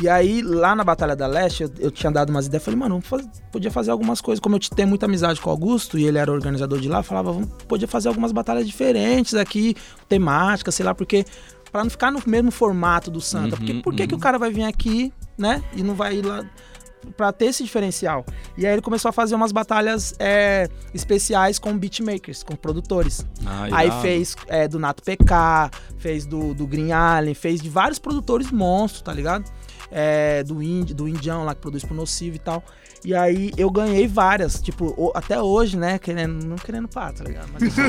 Speaker 3: E aí, lá na Batalha da Leste, eu, eu tinha dado umas ideias. Falei, mano, faz- podia fazer algumas coisas. Como eu tenho muita amizade com o Augusto e ele era organizador de lá, falava, vamos, podia fazer algumas batalhas diferentes aqui, temáticas, sei lá, porque. Pra não ficar no mesmo formato do Santa. porque
Speaker 1: Uhum,
Speaker 3: por que, que
Speaker 1: uhum.
Speaker 3: o cara vai vir aqui, né? E não vai ir lá pra ter esse diferencial. E aí ele começou a fazer umas batalhas é, especiais com beatmakers, com produtores.
Speaker 1: Ah,
Speaker 3: Aí fez é, do Nato PK, fez do, do Green Allen, fez de vários produtores monstros, tá ligado? É, do, Indi, do Indião lá que produz pro Nocivo e tal. E aí eu ganhei várias, tipo, até hoje, né? Querendo, não querendo pá, tá ligado? Mas eu sou,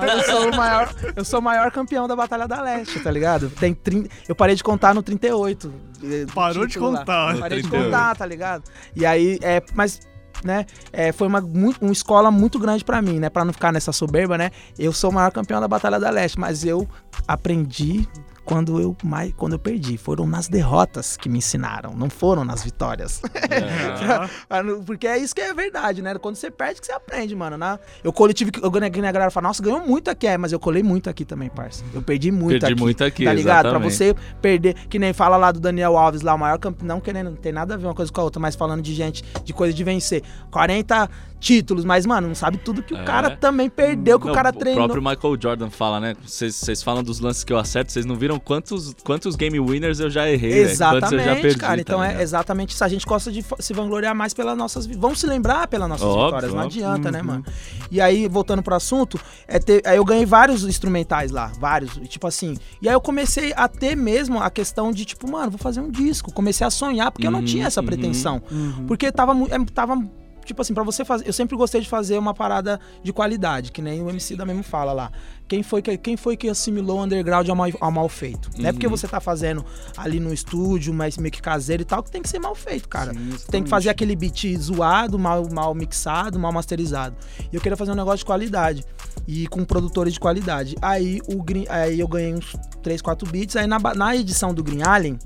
Speaker 3: mas eu sou o maior, eu sou o maior campeão da Batalha da Leste, tá ligado? Tem 30, eu parei de contar no 38. eh,
Speaker 2: Parou de contar.
Speaker 3: Parei de
Speaker 1: 38.
Speaker 3: contar, tá ligado? E aí, é, mas né? É, foi uma, muito- uma escola muito grande pra mim, né? Pra não ficar nessa soberba, né? Eu sou o maior campeão da Batalha da Leste, mas eu aprendi quando eu mais quando eu perdi. Foram nas derrotas que me ensinaram, não foram nas vitórias.
Speaker 1: É.
Speaker 3: Porque é isso que é verdade, né? Quando você perde que você aprende, mano. né? Eu colei, tive que. Eu a galera fala, nossa, ganhou muito aqui, é, mas eu colei muito aqui também, parça. Eu perdi muito
Speaker 1: Perdi
Speaker 3: aqui.
Speaker 1: muito aqui,
Speaker 3: Tá ligado? Pra
Speaker 1: exatamente.
Speaker 3: você perder, que nem fala lá do Daniel Alves, lá, o maior campeão. Não querendo, não tem nada a ver uma coisa com a outra, mas falando de gente, de coisa de vencer. 40 títulos, mas, mano, não sabe tudo que
Speaker 1: É.
Speaker 3: o cara também perdeu, que
Speaker 1: Não,
Speaker 3: o cara
Speaker 1: O
Speaker 3: treinou.
Speaker 1: próprio Michael Jordan fala, né? Vocês falam dos lances que eu acerto, vocês não viram quantos, quantos game winners eu já errei, velho. Quantos eu
Speaker 3: Exatamente,
Speaker 1: já perdi,
Speaker 3: cara. Então
Speaker 1: tá
Speaker 3: é
Speaker 1: ligado?
Speaker 3: exatamente isso. A gente gosta de se vangloriar mais pelas nossas vitórias. Vamos se lembrar pelas nossas
Speaker 1: Óbvio,
Speaker 3: vitórias. Não
Speaker 1: óbvio.
Speaker 3: adianta, né, mano? E aí, voltando pro assunto, é ter, aí eu ganhei vários instrumentais lá. Vários. e Tipo assim. E aí eu comecei a ter mesmo a questão de, tipo, mano, vou fazer um disco. Comecei a sonhar, porque eu não
Speaker 1: Uhum,
Speaker 3: tinha essa
Speaker 1: uhum.
Speaker 3: pretensão.
Speaker 2: Uhum.
Speaker 3: Porque tava, é, tava. Tipo assim, pra você fazer. Eu sempre gostei de fazer uma parada de qualidade, que nem o MC da mesmo fala lá. Quem foi que, quem foi que assimilou o underground ao mal, ao mal feito? Não é porque
Speaker 1: Uhum.
Speaker 3: você tá fazendo ali no estúdio, mas meio que caseiro e tal, que tem que ser mal feito, cara.
Speaker 2: Sim,
Speaker 3: Tem que fazer aquele beat zoado, mal, mal mixado, mal masterizado. E eu queria fazer um negócio de qualidade. E com produtores de qualidade. Aí, o Green, aí eu ganhei uns 3, 4 beats. Aí na, na edição do Green Allen,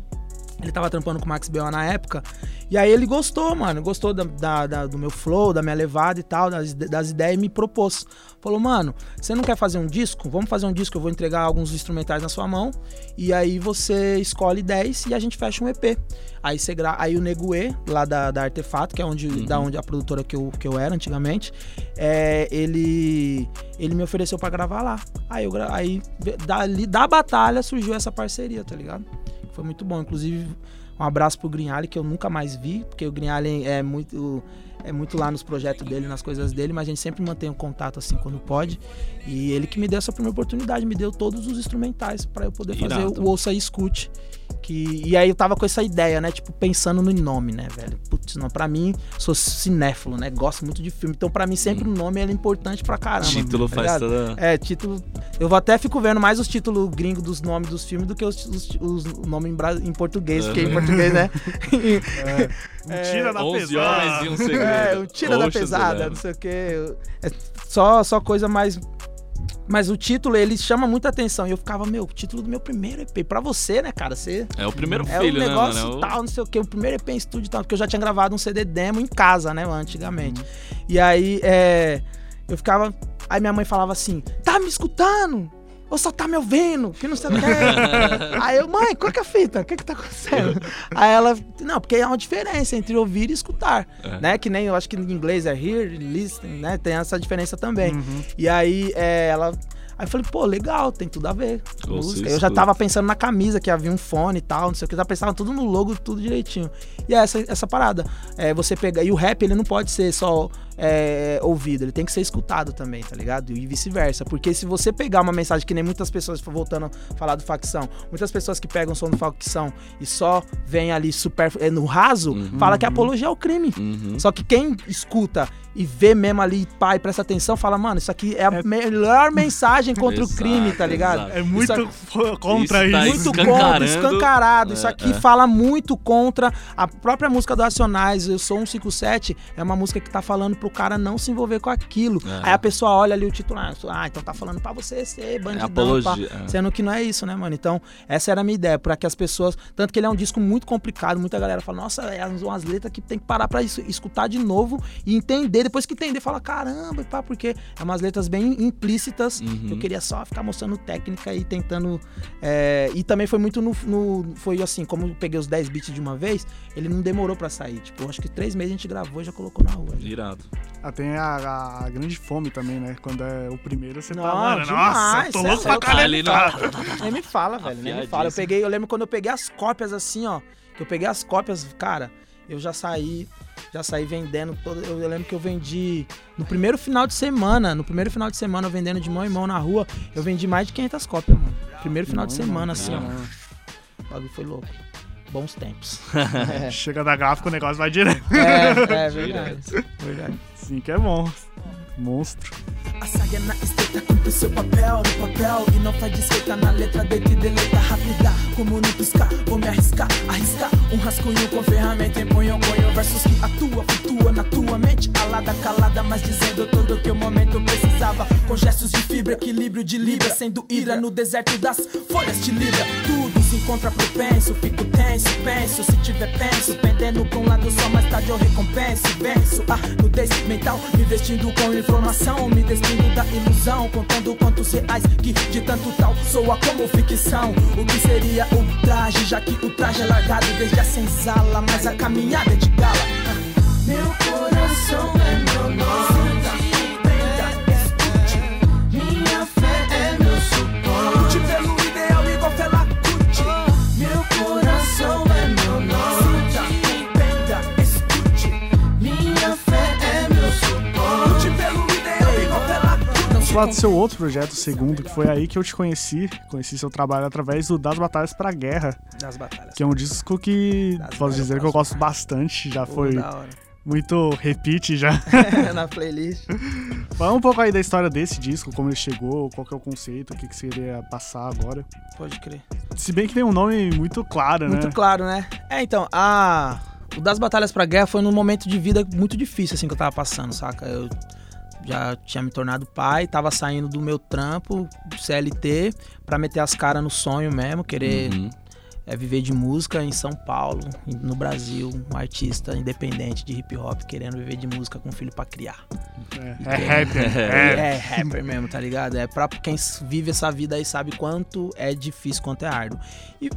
Speaker 3: ele tava trampando com o Max B.O. na época. E aí ele gostou, mano. Gostou da, da- da- do meu flow, da minha levada e tal, das, das ideias e me propôs. Falou, mano, você não quer fazer um disco? Vamos fazer um disco, eu vou entregar alguns instrumentais na sua mão. E aí você escolhe 10 e a gente fecha um EP. Aí, você gra... aí o Neguê, lá da, da Artefato, que é onde, da onde a produtora que eu, que eu era antigamente, é, ele, ele me ofereceu pra gravar lá. Aí, eu, aí dali, da batalha surgiu essa parceria, tá ligado? Foi muito bom. Inclusive, um abraço pro Green Allen, que eu nunca mais vi, porque o Green Allen é muito, é muito lá nos projetos dele, nas coisas dele, mas a gente sempre mantém um contato assim quando pode. E ele que me deu essa primeira oportunidade, me deu todos os instrumentais pra eu poder fazer
Speaker 1: Irado.
Speaker 3: o Ouça e Escute. Que, e aí eu tava com essa ideia, né? Tipo, pensando no nome, né, velho? Putz, não, pra mim, sou cinéfilo, né? Gosto muito de filme. Então, pra mim, sempre o nome é importante pra caramba.
Speaker 1: Título
Speaker 3: tá
Speaker 1: faz toda.
Speaker 3: É, título. Eu vou até fico vendo mais os títulos gringos dos nomes dos filmes do que os, os, os nomes em, bra- em português, porque em português, né?
Speaker 2: Um tira da
Speaker 1: 11
Speaker 2: pesada.
Speaker 1: e um segredo.
Speaker 3: é, o tira da
Speaker 1: Oxas,
Speaker 3: pesada, não sei o quê. É só, só coisa mais. Mas o título, ele chama muita atenção. E eu ficava, meu, o título do meu primeiro EP. Pra você, né, cara? Você.
Speaker 1: É o primeiro
Speaker 3: É
Speaker 1: filho, né,
Speaker 3: negócio
Speaker 1: mano? É o-
Speaker 3: tal, não sei o que, o primeiro EP em estúdio e tal, porque eu já tinha gravado um CD demo em casa, né, antigamente. E aí, é, eu ficava, aí minha mãe falava assim, tá me escutando? Ou só tá me ouvindo? Que não sei o que. aí eu, mãe, qual que é a fita? O que que tá acontecendo? aí ela, não, porque há uma diferença entre ouvir e escutar,
Speaker 1: É.
Speaker 3: né? Que nem, eu acho que em inglês é hear, listen, né? Tem essa diferença também.
Speaker 2: Uhum.
Speaker 3: E aí, é, ela... Aí eu falei, pô, legal, tem tudo a ver. música. Eu já tava pensando na camisa, que havia um fone e tal, não sei o que. Eu já pensava tudo no logo, tudo direitinho. E é essa, essa parada. É, você pega. E o rap, ele não pode ser só é, ouvido, ele tem que ser escutado também, tá ligado? E vice-versa. Porque se você pegar uma mensagem que nem muitas pessoas, voltando a falar do facção, muitas pessoas que pegam o som do facção e só vem ali super é, no raso,
Speaker 1: Uhum.
Speaker 3: fala que é apologia ao crime.
Speaker 1: Uhum.
Speaker 3: Só que quem escuta e vê mesmo ali, pai, presta atenção, fala, mano, isso aqui é a
Speaker 2: É-
Speaker 3: melhor mensagem contra
Speaker 1: Exato,
Speaker 3: o crime, tá ligado?
Speaker 1: exato.
Speaker 2: É muito
Speaker 3: Isso
Speaker 2: contra
Speaker 1: Isso
Speaker 2: isso.
Speaker 1: tá
Speaker 3: muito contra, escancarado. Isso
Speaker 1: É,
Speaker 3: aqui
Speaker 1: é.
Speaker 3: fala muito contra a própria música do Racionais. Eu sou um 57 é uma música que tá falando pro cara não se envolver com aquilo.
Speaker 1: É.
Speaker 3: Aí a pessoa olha ali o titular, ah, então tá falando pra você ser bandidão,
Speaker 1: apologia,
Speaker 3: pá.
Speaker 1: é.
Speaker 3: Sendo que não é isso, né, mano? Então, essa era a minha ideia, para que as pessoas, tanto que ele é um disco muito complicado, muita galera fala, nossa, é umas letras que tem que parar pra isso- escutar de novo e entender, depois que entender, fala, caramba, e pá, porque é umas letras bem implícitas,
Speaker 1: Uhum.
Speaker 3: eu queria só ficar mostrando técnica e tentando. é, e também foi muito no, no- Foi assim, como eu peguei os 10 beats de uma vez, ele não demorou pra sair. Tipo, acho que três meses a gente gravou e já colocou na rua. já.
Speaker 1: Irado.
Speaker 2: Ah, tem a, a- grande fome também, né? Quando é o primeiro, você
Speaker 3: Não,
Speaker 2: tá, mano,
Speaker 3: demais,
Speaker 2: nossa, tô
Speaker 3: é
Speaker 2: louco pra caralho. Tá.
Speaker 3: Nem me fala, velho. Nem me fala. Eu peguei, eu lembro quando eu peguei as cópias assim, ó. Que eu peguei as cópias, cara, eu já saí, já saí vendendo todo. Eu, eu lembro que eu vendi no primeiro final de semana, no primeiro final de semana, eu vendendo de mão em mão na rua, eu vendi mais de 500 cópias, mano. Primeiro final de semana, assim, ó. O bagulho foi louco. Bons tempos.
Speaker 2: Chega da gráfica, o negócio vai direto.
Speaker 3: É, é verdade. Verdade.
Speaker 2: Sim, que é bom. Monstro.
Speaker 4: A saia na esteita cumpre seu papel no papel E não faz desfeita na letra dele deleta rápida Como no piscar, vou me arriscar Arriscar um rascunho com ferramenta em punho versos que atua, flutua na tua mente Alada, calada, mas dizendo tudo que o momento precisava Com gestos de fibra, equilíbrio de libra Sendo ira no deserto das folhas de libra. Tudo se encontra propenso, fico tenso, penso Se tiver penso, pendendo pra um lado só Mais tarde eu recompenso, venço. A nudez mental, me vestindo com informação Me despindo da ilusão, contando quantos reais Que de tanto tal soa como ficção. O que seria o traje, já que o traje é largado Desde a senzala, mas a caminhada é de gala. Meu coração é meu nome
Speaker 2: Falar do seu outro projeto, o segundo, que foi aí que eu te conheci. Conheci seu trabalho através do Das Batalhas pra Guerra,
Speaker 3: Das batalhas.
Speaker 2: que é um disco que
Speaker 3: Das
Speaker 2: posso dizer que eu gosto bastante. Já foi muito repeat já.
Speaker 3: Na playlist.
Speaker 2: Fala um pouco aí da história desse disco, como ele chegou, qual que é o conceito, o que, que você iria passar agora.
Speaker 3: Pode crer.
Speaker 2: Se bem que tem um nome muito claro,
Speaker 3: Muito
Speaker 2: né?
Speaker 3: claro, né? É, então, a. O das batalhas pra guerra foi num momento de vida muito difícil, assim, que eu tava passando, saca? Eu já tinha me tornado pai, tava saindo do meu trampo, do CLT, pra meter as caras no sonho mesmo, querer
Speaker 1: Uhum.
Speaker 3: é, viver de música em São Paulo, no Brasil, um artista independente de hip hop, querendo viver de música com filho pra criar.
Speaker 2: É, é rapper. É.
Speaker 3: É rapper mesmo, tá ligado? É pra quem vive essa vida aí sabe quanto é difícil, quanto é árduo. E,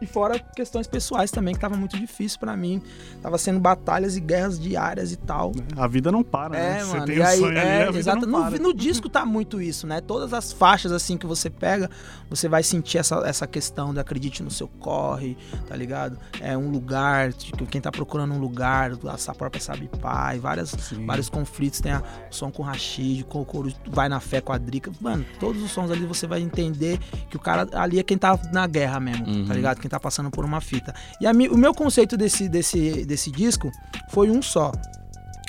Speaker 3: e fora questões pessoais também, que tava muito difícil pra mim. Tava sendo batalhas e guerras diárias e tal.
Speaker 2: A vida não para, né?
Speaker 3: É,
Speaker 2: Você
Speaker 3: mano.
Speaker 2: tem
Speaker 3: E
Speaker 2: um
Speaker 3: aí,
Speaker 2: sonho ali,
Speaker 3: é,
Speaker 2: a vida
Speaker 3: exato.
Speaker 2: não
Speaker 3: No,
Speaker 2: para.
Speaker 3: no disco tá muito isso, né? Todas as faixas assim que você pega, você vai sentir essa, essa questão de acredite no seu corre, tá ligado? É um lugar, tipo, quem tá procurando um lugar, essa própria sabe pai, várias,
Speaker 2: Sim.
Speaker 3: vários conflitos. Tem a, o som com Rashid, com o Coro, vai na fé com a Drica. Mano, todos os sons ali você vai entender que o cara ali é quem tá na guerra mesmo,
Speaker 1: Uhum.
Speaker 3: tá ligado? Quem tá passando por uma fita. E a o meu conceito desse, desse, desse disco foi um só.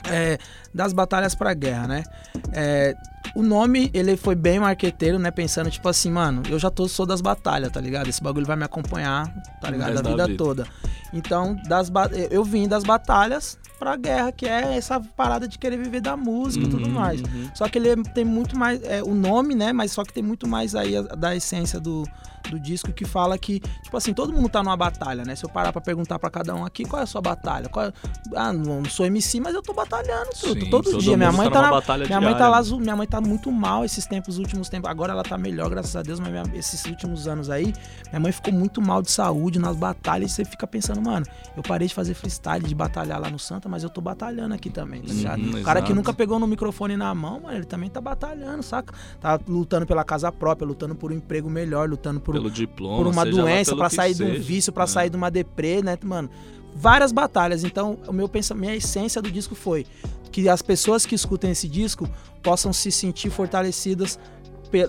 Speaker 3: É, das batalhas pra guerra, né? É, o nome, ele foi bem marqueteiro, né? Pensando, tipo assim, mano, eu já tô, sou das batalhas, tá ligado? Esse bagulho vai me acompanhar, tá ligado?
Speaker 1: resto
Speaker 3: A
Speaker 1: da
Speaker 3: vida,
Speaker 1: vida.
Speaker 3: toda. Então, das eu vim das batalhas pra guerra, que é essa parada de querer viver da música e tudo
Speaker 1: Uhum,
Speaker 3: mais.
Speaker 1: uhum.
Speaker 3: Só que ele tem muito mais. É, o nome, né? Mas só que tem muito mais aí a- da essência do, do disco que fala que, tipo assim, todo mundo tá numa batalha, né? Se eu parar pra perguntar pra cada um aqui, qual é a sua batalha? Qual é- Ah, não sou MC, mas eu tô batalhando tudo.
Speaker 1: Sim,
Speaker 3: todo,
Speaker 1: todo
Speaker 3: dia. Minha
Speaker 1: mundo
Speaker 3: mãe
Speaker 1: tá
Speaker 3: tá, na- minha mãe tá lá, minha mãe tá muito mal esses tempos, últimos tempos. Agora ela tá melhor, graças a Deus, mas minha- esses últimos anos aí, minha mãe ficou muito mal de saúde nas batalhas. E você fica pensando, mano, eu parei de fazer freestyle, de batalhar lá no Santa, mas eu tô batalhando aqui também, tá ligado?
Speaker 1: Uhum,
Speaker 3: o cara que
Speaker 1: exato.
Speaker 3: nunca pegou no microfone na mão, mano, ele também tá batalhando, saca? Tá lutando pela casa própria, lutando por um emprego melhor, lutando por,
Speaker 1: Pelo diploma,
Speaker 3: por uma doença,
Speaker 1: que
Speaker 3: sair de um vício, pra
Speaker 1: É.
Speaker 3: sair de uma deprê, né, mano? Várias batalhas. Então, o meu pensamento, minha essência do disco foi que as pessoas que escutem esse disco possam se sentir fortalecidas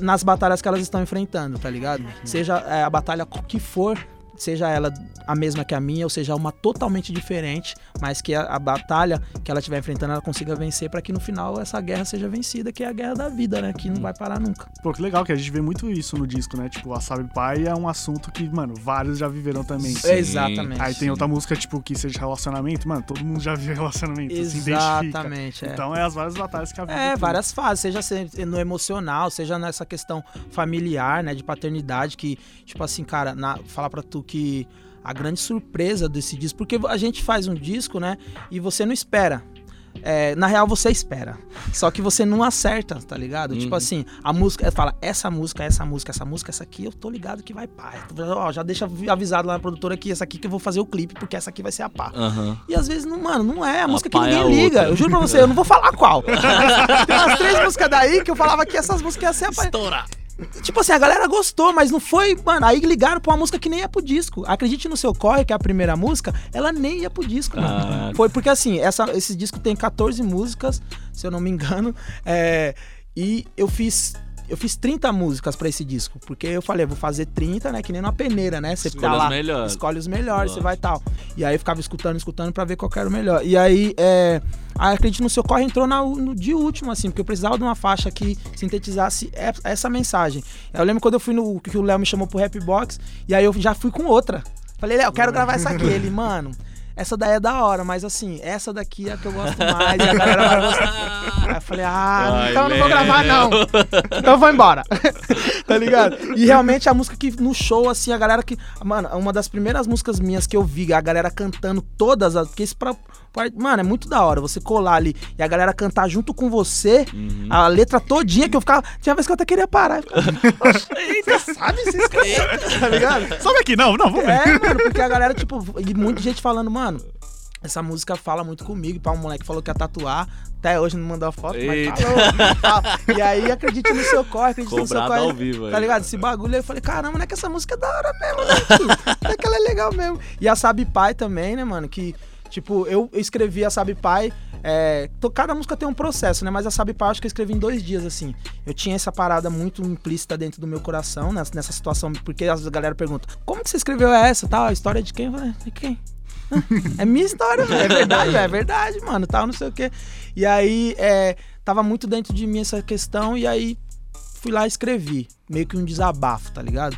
Speaker 3: nas batalhas que elas estão enfrentando, tá ligado? Seja é, a batalha que for, seja ela a mesma que a minha, ou seja uma totalmente diferente, mas que a, a batalha que ela estiver enfrentando ela consiga vencer para que no final essa guerra seja vencida, que é a guerra da vida, né? Que não vai parar nunca.
Speaker 2: Pô, que legal que a gente vê muito isso no disco, né? Tipo, a Sabe Pai é um assunto que, mano, vários já viveram também.
Speaker 1: Sim.
Speaker 3: Exatamente.
Speaker 2: Aí tem outra música, tipo, que seja relacionamento, mano, todo mundo já viu relacionamento, identifica.
Speaker 3: Exatamente, é.
Speaker 2: Então é as várias batalhas que a vida
Speaker 3: É,
Speaker 2: tem.
Speaker 3: várias fases, seja se- no emocional, seja nessa questão familiar, né, de paternidade, que, tipo assim, cara, na, falar pra tu que a grande surpresa desse disco, porque a gente faz um disco, né, e você não espera. É, na real, você espera. Só que você não acerta, tá ligado? Tipo
Speaker 1: Uhum.
Speaker 3: assim, a música, fala, essa música, essa música, essa música, essa aqui, eu tô ligado que vai pá. Ó, já deixa avisado lá na produtora que essa aqui que eu vou fazer o clipe, porque essa aqui vai ser a pá.
Speaker 1: Aham.
Speaker 3: E às vezes, não, mano, não é a música que
Speaker 1: é
Speaker 3: ninguém
Speaker 1: a
Speaker 3: liga.
Speaker 1: outra.
Speaker 3: Eu juro pra você, eu não vou falar qual. Tem umas três músicas daí que eu falava que essas músicas iam ser a pá.
Speaker 1: Estourar.
Speaker 3: Tipo assim, a galera gostou, mas não foi. Mano, aí ligaram pra uma música que nem ia pro disco. Acredite no seu corre, que é a primeira música, ela nem ia pro disco, mano.
Speaker 1: Ah.
Speaker 3: Foi porque assim, essa, esse disco tem 14 músicas, se eu não me engano. é, e eu fiz. Eu fiz 30 músicas pra esse disco, porque eu falei, vou fazer 30, né? Que nem numa peneira, né? Você
Speaker 1: Escolha
Speaker 3: tá lá,
Speaker 1: os melhores.
Speaker 3: escolhe os melhores, você
Speaker 1: Lógico.
Speaker 3: vai e tal. E aí eu ficava escutando, escutando pra ver qual era o melhor. E aí, é, a Acredite no Seu Corre entrou na- no, de último, assim, porque eu precisava de uma faixa que sintetizasse e- essa mensagem. Eu lembro quando eu fui no. que o Léo me chamou pro Rap Box, e aí eu já fui com outra. Falei, Léo, quero gravar essa aqui. Ele, mano. Essa daí é da hora, mas assim, essa daqui é a que eu gosto mais e a galera vai gostar. Aí eu falei, ah,
Speaker 1: Ai,
Speaker 3: então eu não vou gravar não. Então eu vou embora. tá ligado? E realmente a música que no show, assim, a galera que. Mano, uma das primeiras músicas minhas que eu vi, a galera cantando todas as. Porque isso pra. Mano, é muito da hora você colar ali e a galera cantar junto com você,
Speaker 1: Uhum.
Speaker 3: a letra todinha que eu ficava. Tinha vez que eu até queria parar. Eita, sabe caras? Tá ligado?
Speaker 2: Sobe aqui, não, não, vamos ver.
Speaker 3: É, mano, porque a galera, tipo, e muita gente falando, mano, essa música fala muito comigo. Pra um moleque que falou que ia tatuar. Até hoje não mandou a foto,
Speaker 1: Eita.
Speaker 3: mas falou. Fala. E aí, acredite no seu corre, acredite no seu
Speaker 1: Cobrado
Speaker 3: corre.
Speaker 1: ao vivo.
Speaker 3: Tá ligado? Esse bagulho aí eu falei, caramba, não é que essa música é da hora mesmo, né? Não é que ela é legal mesmo. E a Sabe Pai também, né, mano? Que, tipo, eu escrevi a Sabe Pai. É, cada música tem um processo, né? Mas a Sabe Pai acho que eu escrevi em dois dias, assim. Eu tinha essa parada muito implícita dentro do meu coração, nessa, nessa situação, porque as galera pergunta, como que você escreveu essa? Tal, a história de quem? Eu falei, de quem? É minha história, velho. É verdade. É verdade, mano. Tal, não sei o quê. E aí, é, tava muito dentro de mim essa questão, e aí fui lá e escrevi. Meio que um desabafo, tá ligado?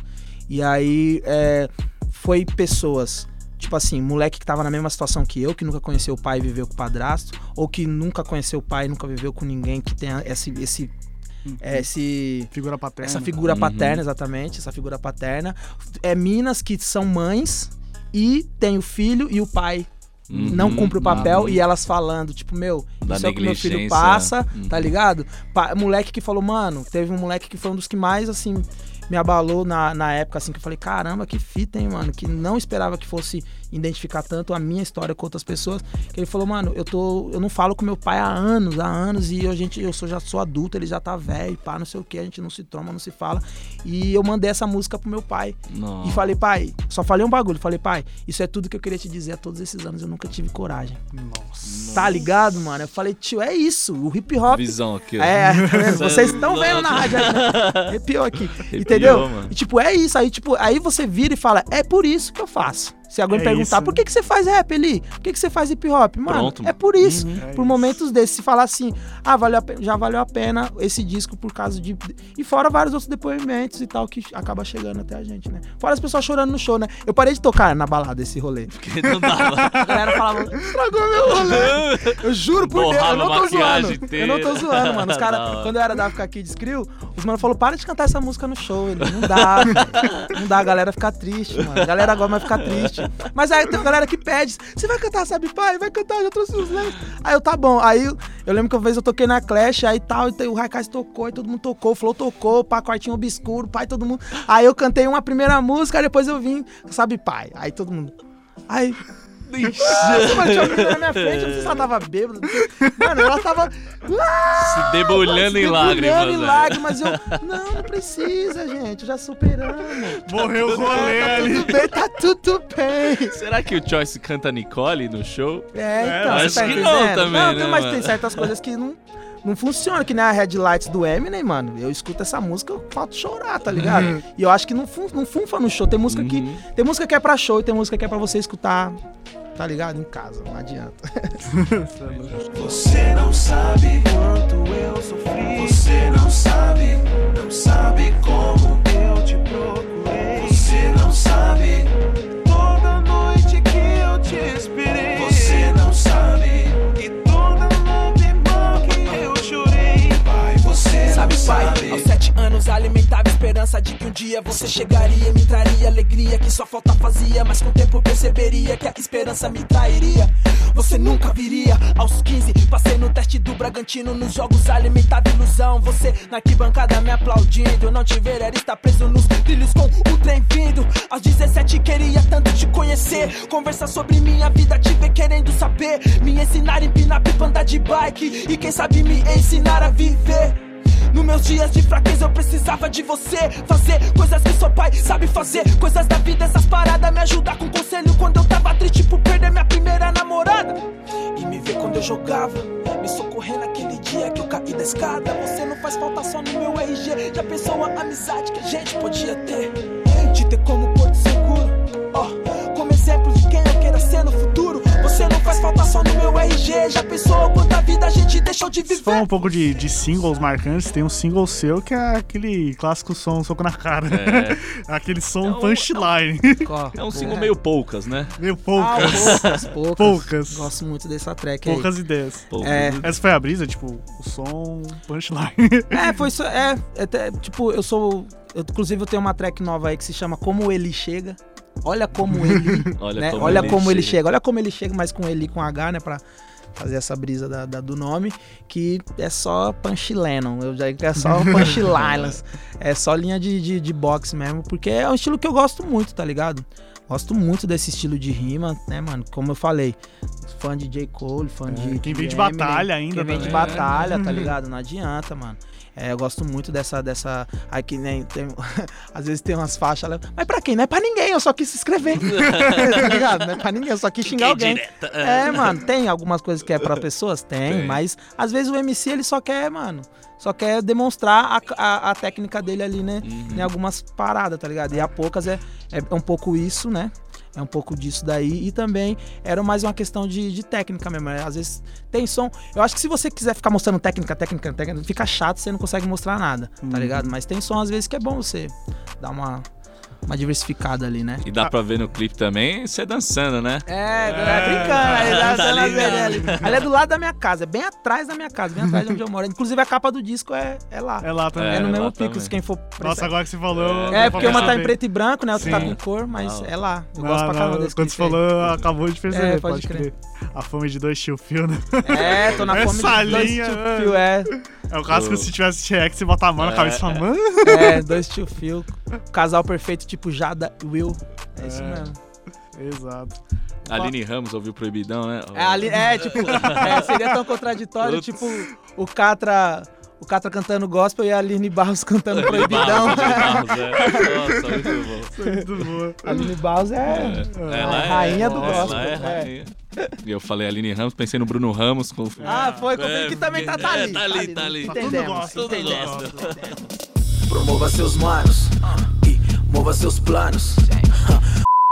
Speaker 3: E aí, é, foi pessoas. Tipo assim, moleque que tava na mesma situação que eu, que nunca conheceu o pai e viveu com o padrasto, ou que nunca conheceu o pai e nunca viveu com ninguém que tenha esse, esse, é, esse
Speaker 2: Figura paterna.
Speaker 3: essa figura
Speaker 1: Uhum.
Speaker 3: paterna, exatamente, essa figura paterna. É minas que são mães e tem o filho e o pai
Speaker 1: Uhum.
Speaker 3: não cumpre o papel
Speaker 1: Uhum.
Speaker 3: e elas falando, tipo, meu,
Speaker 1: Da
Speaker 3: isso é o que meu filho passa,
Speaker 1: Uhum.
Speaker 3: tá ligado? Pa- moleque que falou, mano, teve um moleque que foi um dos que mais, assim, me abalou na, na época, assim, que eu falei, caramba, que fita, hein, mano, que não esperava que fosse identificar tanto a minha história com outras pessoas, que ele falou, mano, eu tô, eu não falo com meu pai há anos, há anos, e a gente, eu sou, já sou adulto, ele já tá velho, pá, não sei o que, a gente não se troma, não se fala, e eu mandei essa música pro meu pai,
Speaker 1: Nossa.
Speaker 3: e falei, pai, só falei um bagulho. Falei, pai, isso é tudo que eu queria te dizer há todos esses anos. Eu nunca tive coragem.
Speaker 2: Nossa.
Speaker 3: Tá ligado, mano? Eu falei, tio, é isso. O hip hop.
Speaker 1: Visão aqui, ó.
Speaker 3: É, tá vocês estão vendo na rádio? Arrepiou aqui. entendeu?
Speaker 1: mano.
Speaker 3: E tipo, é isso. Aí, tipo, aí você vira e fala, é por isso que eu faço. Se alguém
Speaker 2: É
Speaker 3: perguntar,
Speaker 2: isso.
Speaker 3: por que, que você faz rap ali? Por que, que você faz hip hop? Mano,
Speaker 1: Pronto,
Speaker 3: é por isso.
Speaker 2: É
Speaker 3: por
Speaker 2: isso.
Speaker 3: momentos desses, se falar assim, ah, valeu a pe- já valeu a pena esse disco por causa de. E fora vários outros depoimentos e tal que acaba chegando até a gente, né? Fora as pessoas chorando no show, né? Eu parei de tocar na balada esse rolê.
Speaker 1: Porque não dava.
Speaker 3: A galera falava, estragou meu rolê. Eu juro por Deus, eu
Speaker 1: Borrava
Speaker 3: não tô zoando. Eu não tô
Speaker 1: inteira.
Speaker 3: zoando, mano. Os caras, quando eu era da África Kids Crew, os mano falou, para de cantar essa música no show. Ele, não dá, não dá, a galera fica triste, mano. A galera agora vai ficar triste. Mas aí tem uma galera que pede, você vai cantar, sabe, pai? Vai cantar, eu já trouxe os lenços. Aí eu, tá bom. Aí eu, lembro que uma vez eu toquei na Clash, aí tal, e o Raikais tocou, e todo mundo tocou, o Flow tocou, pá, quartinho obscuro, pai, todo mundo. Aí eu cantei uma primeira música, aí depois eu vim, sabe, pai? Aí todo mundo. Aí. Nossa, mano, tinha uma menina na minha frente, eu não sei se ela tava bêbada. Mano, ela tava lá
Speaker 1: Se debulhando em
Speaker 3: Debulhando
Speaker 1: lágrimas.
Speaker 3: em
Speaker 1: né?
Speaker 3: lágrimas. Eu, não, não precisa, gente. Já superamos.
Speaker 2: Morreu o rolê
Speaker 3: Tá
Speaker 2: ali.
Speaker 3: tudo bem, tá tudo bem.
Speaker 1: Será que o Choice canta Nicole no show?
Speaker 3: É, então,
Speaker 1: acho
Speaker 3: tá
Speaker 1: que não também,
Speaker 3: Não,
Speaker 1: né,
Speaker 3: mas
Speaker 1: mano?
Speaker 3: tem certas coisas que não, não funcionam, que nem a Headlights do Eminem, mano. Eu escuto essa música, eu falto chorar, tá ligado? e eu acho que não, fun, não funfa no show. Tem música que.
Speaker 1: Uhum.
Speaker 3: Tem música que é pra show e tem música que é pra você escutar, tá ligado? Em casa, não adianta.
Speaker 4: Você não sabe quanto eu sofri. Você não sabe, não sabe como eu te procurei. Você não sabe toda noite que eu te esperei. Você não sabe e toda lágrima que eu chorei. Pai, você
Speaker 5: Sabe,
Speaker 4: não
Speaker 5: pai, anos alimentava esperança de que um dia você chegaria e me traria alegria que só falta fazia. Mas com o tempo perceberia que a esperança me trairia. Você nunca viria aos 15. Passei no teste do Bragantino nos jogos alimentava ilusão. Você na arquibancada me aplaudindo. Não te ver era estar preso nos trilhos com o trem vindo. Aos 17 queria tanto te conhecer. Conversar sobre minha vida, te ver querendo saber. Me ensinar a empinar pipa, andar de bike. E quem sabe me ensinar a viver. Nos meus dias de fraqueza eu precisava de você. Fazer coisas que só pai sabe fazer. Coisas da vida, essas paradas Me ajudar com conselho. Quando eu tava triste Por perder minha primeira namorada. E me ver quando eu jogava Me socorrer naquele dia que eu caí da escada. Você não faz falta só no meu RG Já pensou a amizade que a gente podia ter? Te ter como porto seguro. Ó, como exemplo de quem eu queira ser no futuro faz falta só no meu RG Já pensou quanta vida a gente deixou de
Speaker 2: Se for um
Speaker 5: viver
Speaker 2: pouco de, de singles marcantes, tem um single seu que é aquele clássico som soco na cara. aquele som
Speaker 1: É um-
Speaker 2: punchline.
Speaker 1: É um single meio poucas, né?
Speaker 2: Meio
Speaker 3: Ah,
Speaker 2: poucas.
Speaker 3: poucas, poucas.
Speaker 2: Poucas.
Speaker 3: Gosto muito dessa track aí.
Speaker 2: poucas ideias.
Speaker 1: Poucas.
Speaker 3: É.
Speaker 2: Essa foi a brisa, tipo, o som punchline.
Speaker 3: É, foi isso. É, é até, tipo, eu sou. Eu, inclusive, eu tenho uma track nova aí que se chama Como Ele Chega. Olha como ele.
Speaker 1: Olha
Speaker 3: né?
Speaker 1: como
Speaker 3: Olha
Speaker 1: ele
Speaker 3: como ele
Speaker 1: chega.
Speaker 3: chega. Olha como ele chega, mas com ele com H, né? Pra fazer essa brisa da, da- do nome. Que é só punchline. Eu já é só punchlines. é só linha de, de, de boxe mesmo. Porque é um estilo que eu gosto muito, tá ligado? Gosto muito desse estilo de rima, né, mano? Como eu falei, fã de J. Cole, fã de.
Speaker 2: É, quem vem de
Speaker 3: Eminem,
Speaker 2: batalha ainda
Speaker 3: Quem vem de
Speaker 2: também.
Speaker 3: batalha, tá ligado? Não adianta, mano. É, eu gosto muito dessa. dessa aí que nem. Tem, às vezes tem umas faixas. lá, Mas pra quem? Não é pra ninguém, eu só quis se inscrever. tá ligado? Não é pra ninguém, eu só quis xingar alguém. É, mano, tem algumas coisas que é pra pessoas? Tem,
Speaker 1: Tem.
Speaker 3: mas às vezes o MC ele só quer, mano. Só quer demonstrar a, a, a técnica dele ali, né?
Speaker 1: Uhum.
Speaker 3: Em algumas paradas, tá ligado? E a poucas é, é um pouco isso, né? É um pouco disso daí. E também era mais uma questão de, de técnica mesmo. né? Às vezes tem som. Eu acho que se você quiser ficar mostrando técnica, técnica, técnica, fica chato, você não consegue mostrar nada, tá ligado? Mas tem som às vezes que é bom você dar uma, uma diversificada ali, né?
Speaker 1: E dá pra ver no clipe também você dançando, né?
Speaker 3: É, é, brincando. Aí, dá-
Speaker 1: tá
Speaker 3: dá na
Speaker 1: ligado.
Speaker 3: vereda ali. Ali é do lado da minha casa, é bem atrás da minha casa, bem atrás de onde eu moro. Inclusive a capa do disco é, é lá.
Speaker 2: É lá também.
Speaker 3: É, no
Speaker 1: É,
Speaker 3: mesmo
Speaker 1: lá
Speaker 3: pico,
Speaker 1: também.
Speaker 3: se quem for
Speaker 2: Nossa, agora que você falou.
Speaker 3: É,
Speaker 2: dá
Speaker 3: porque uma tá em preto e branco, né? Outra tá com cor, mas
Speaker 1: Ah.
Speaker 3: é lá. Eu
Speaker 2: Não,
Speaker 3: gosto pra
Speaker 2: não,
Speaker 3: caramba desse
Speaker 2: Quando você falou, acabou de perceber,
Speaker 3: É,
Speaker 2: pode,
Speaker 3: pode
Speaker 2: crer. A fome de dois tio fio, né?
Speaker 3: É, tô na fome
Speaker 2: Essa
Speaker 3: de dois
Speaker 2: linha,
Speaker 3: tio
Speaker 2: né?
Speaker 3: fio, é.
Speaker 2: É o caso que se tivesse T-Rex, você bota a mão na
Speaker 1: É,
Speaker 2: cabeça e fala, mano.
Speaker 3: É, dois tio fio. Casal perfeito, tipo Jada e Will. É isso
Speaker 2: É.
Speaker 3: mesmo.
Speaker 2: Exato.
Speaker 1: Aline Ramos ouviu Proibidão, né?
Speaker 3: É, ali, é tipo, é, seria tão contraditório,
Speaker 1: Putz.
Speaker 3: tipo, o Catra. O Catra cantando gospel e a Aline Barros cantando
Speaker 1: Aline
Speaker 3: proibidão.
Speaker 1: Barros, Aline Barros, é. Nossa, muito bom.
Speaker 2: Muito boa.
Speaker 3: A Aline Barros é,
Speaker 1: Ela
Speaker 3: é rainha do
Speaker 1: ela
Speaker 3: gospel.
Speaker 1: é
Speaker 3: é.
Speaker 1: rainha. E eu falei Aline Ramos, pensei no Bruno Ramos. Com...
Speaker 3: Ah, foi,
Speaker 1: É,
Speaker 3: que também tá, tá
Speaker 1: é,
Speaker 3: ali.
Speaker 1: tá ali, tá ali.
Speaker 2: Tá
Speaker 3: Entendemos,
Speaker 1: tudo
Speaker 3: entendemos,
Speaker 1: gospel.
Speaker 3: entendemos.
Speaker 4: Promova seus manos e mova seus planos.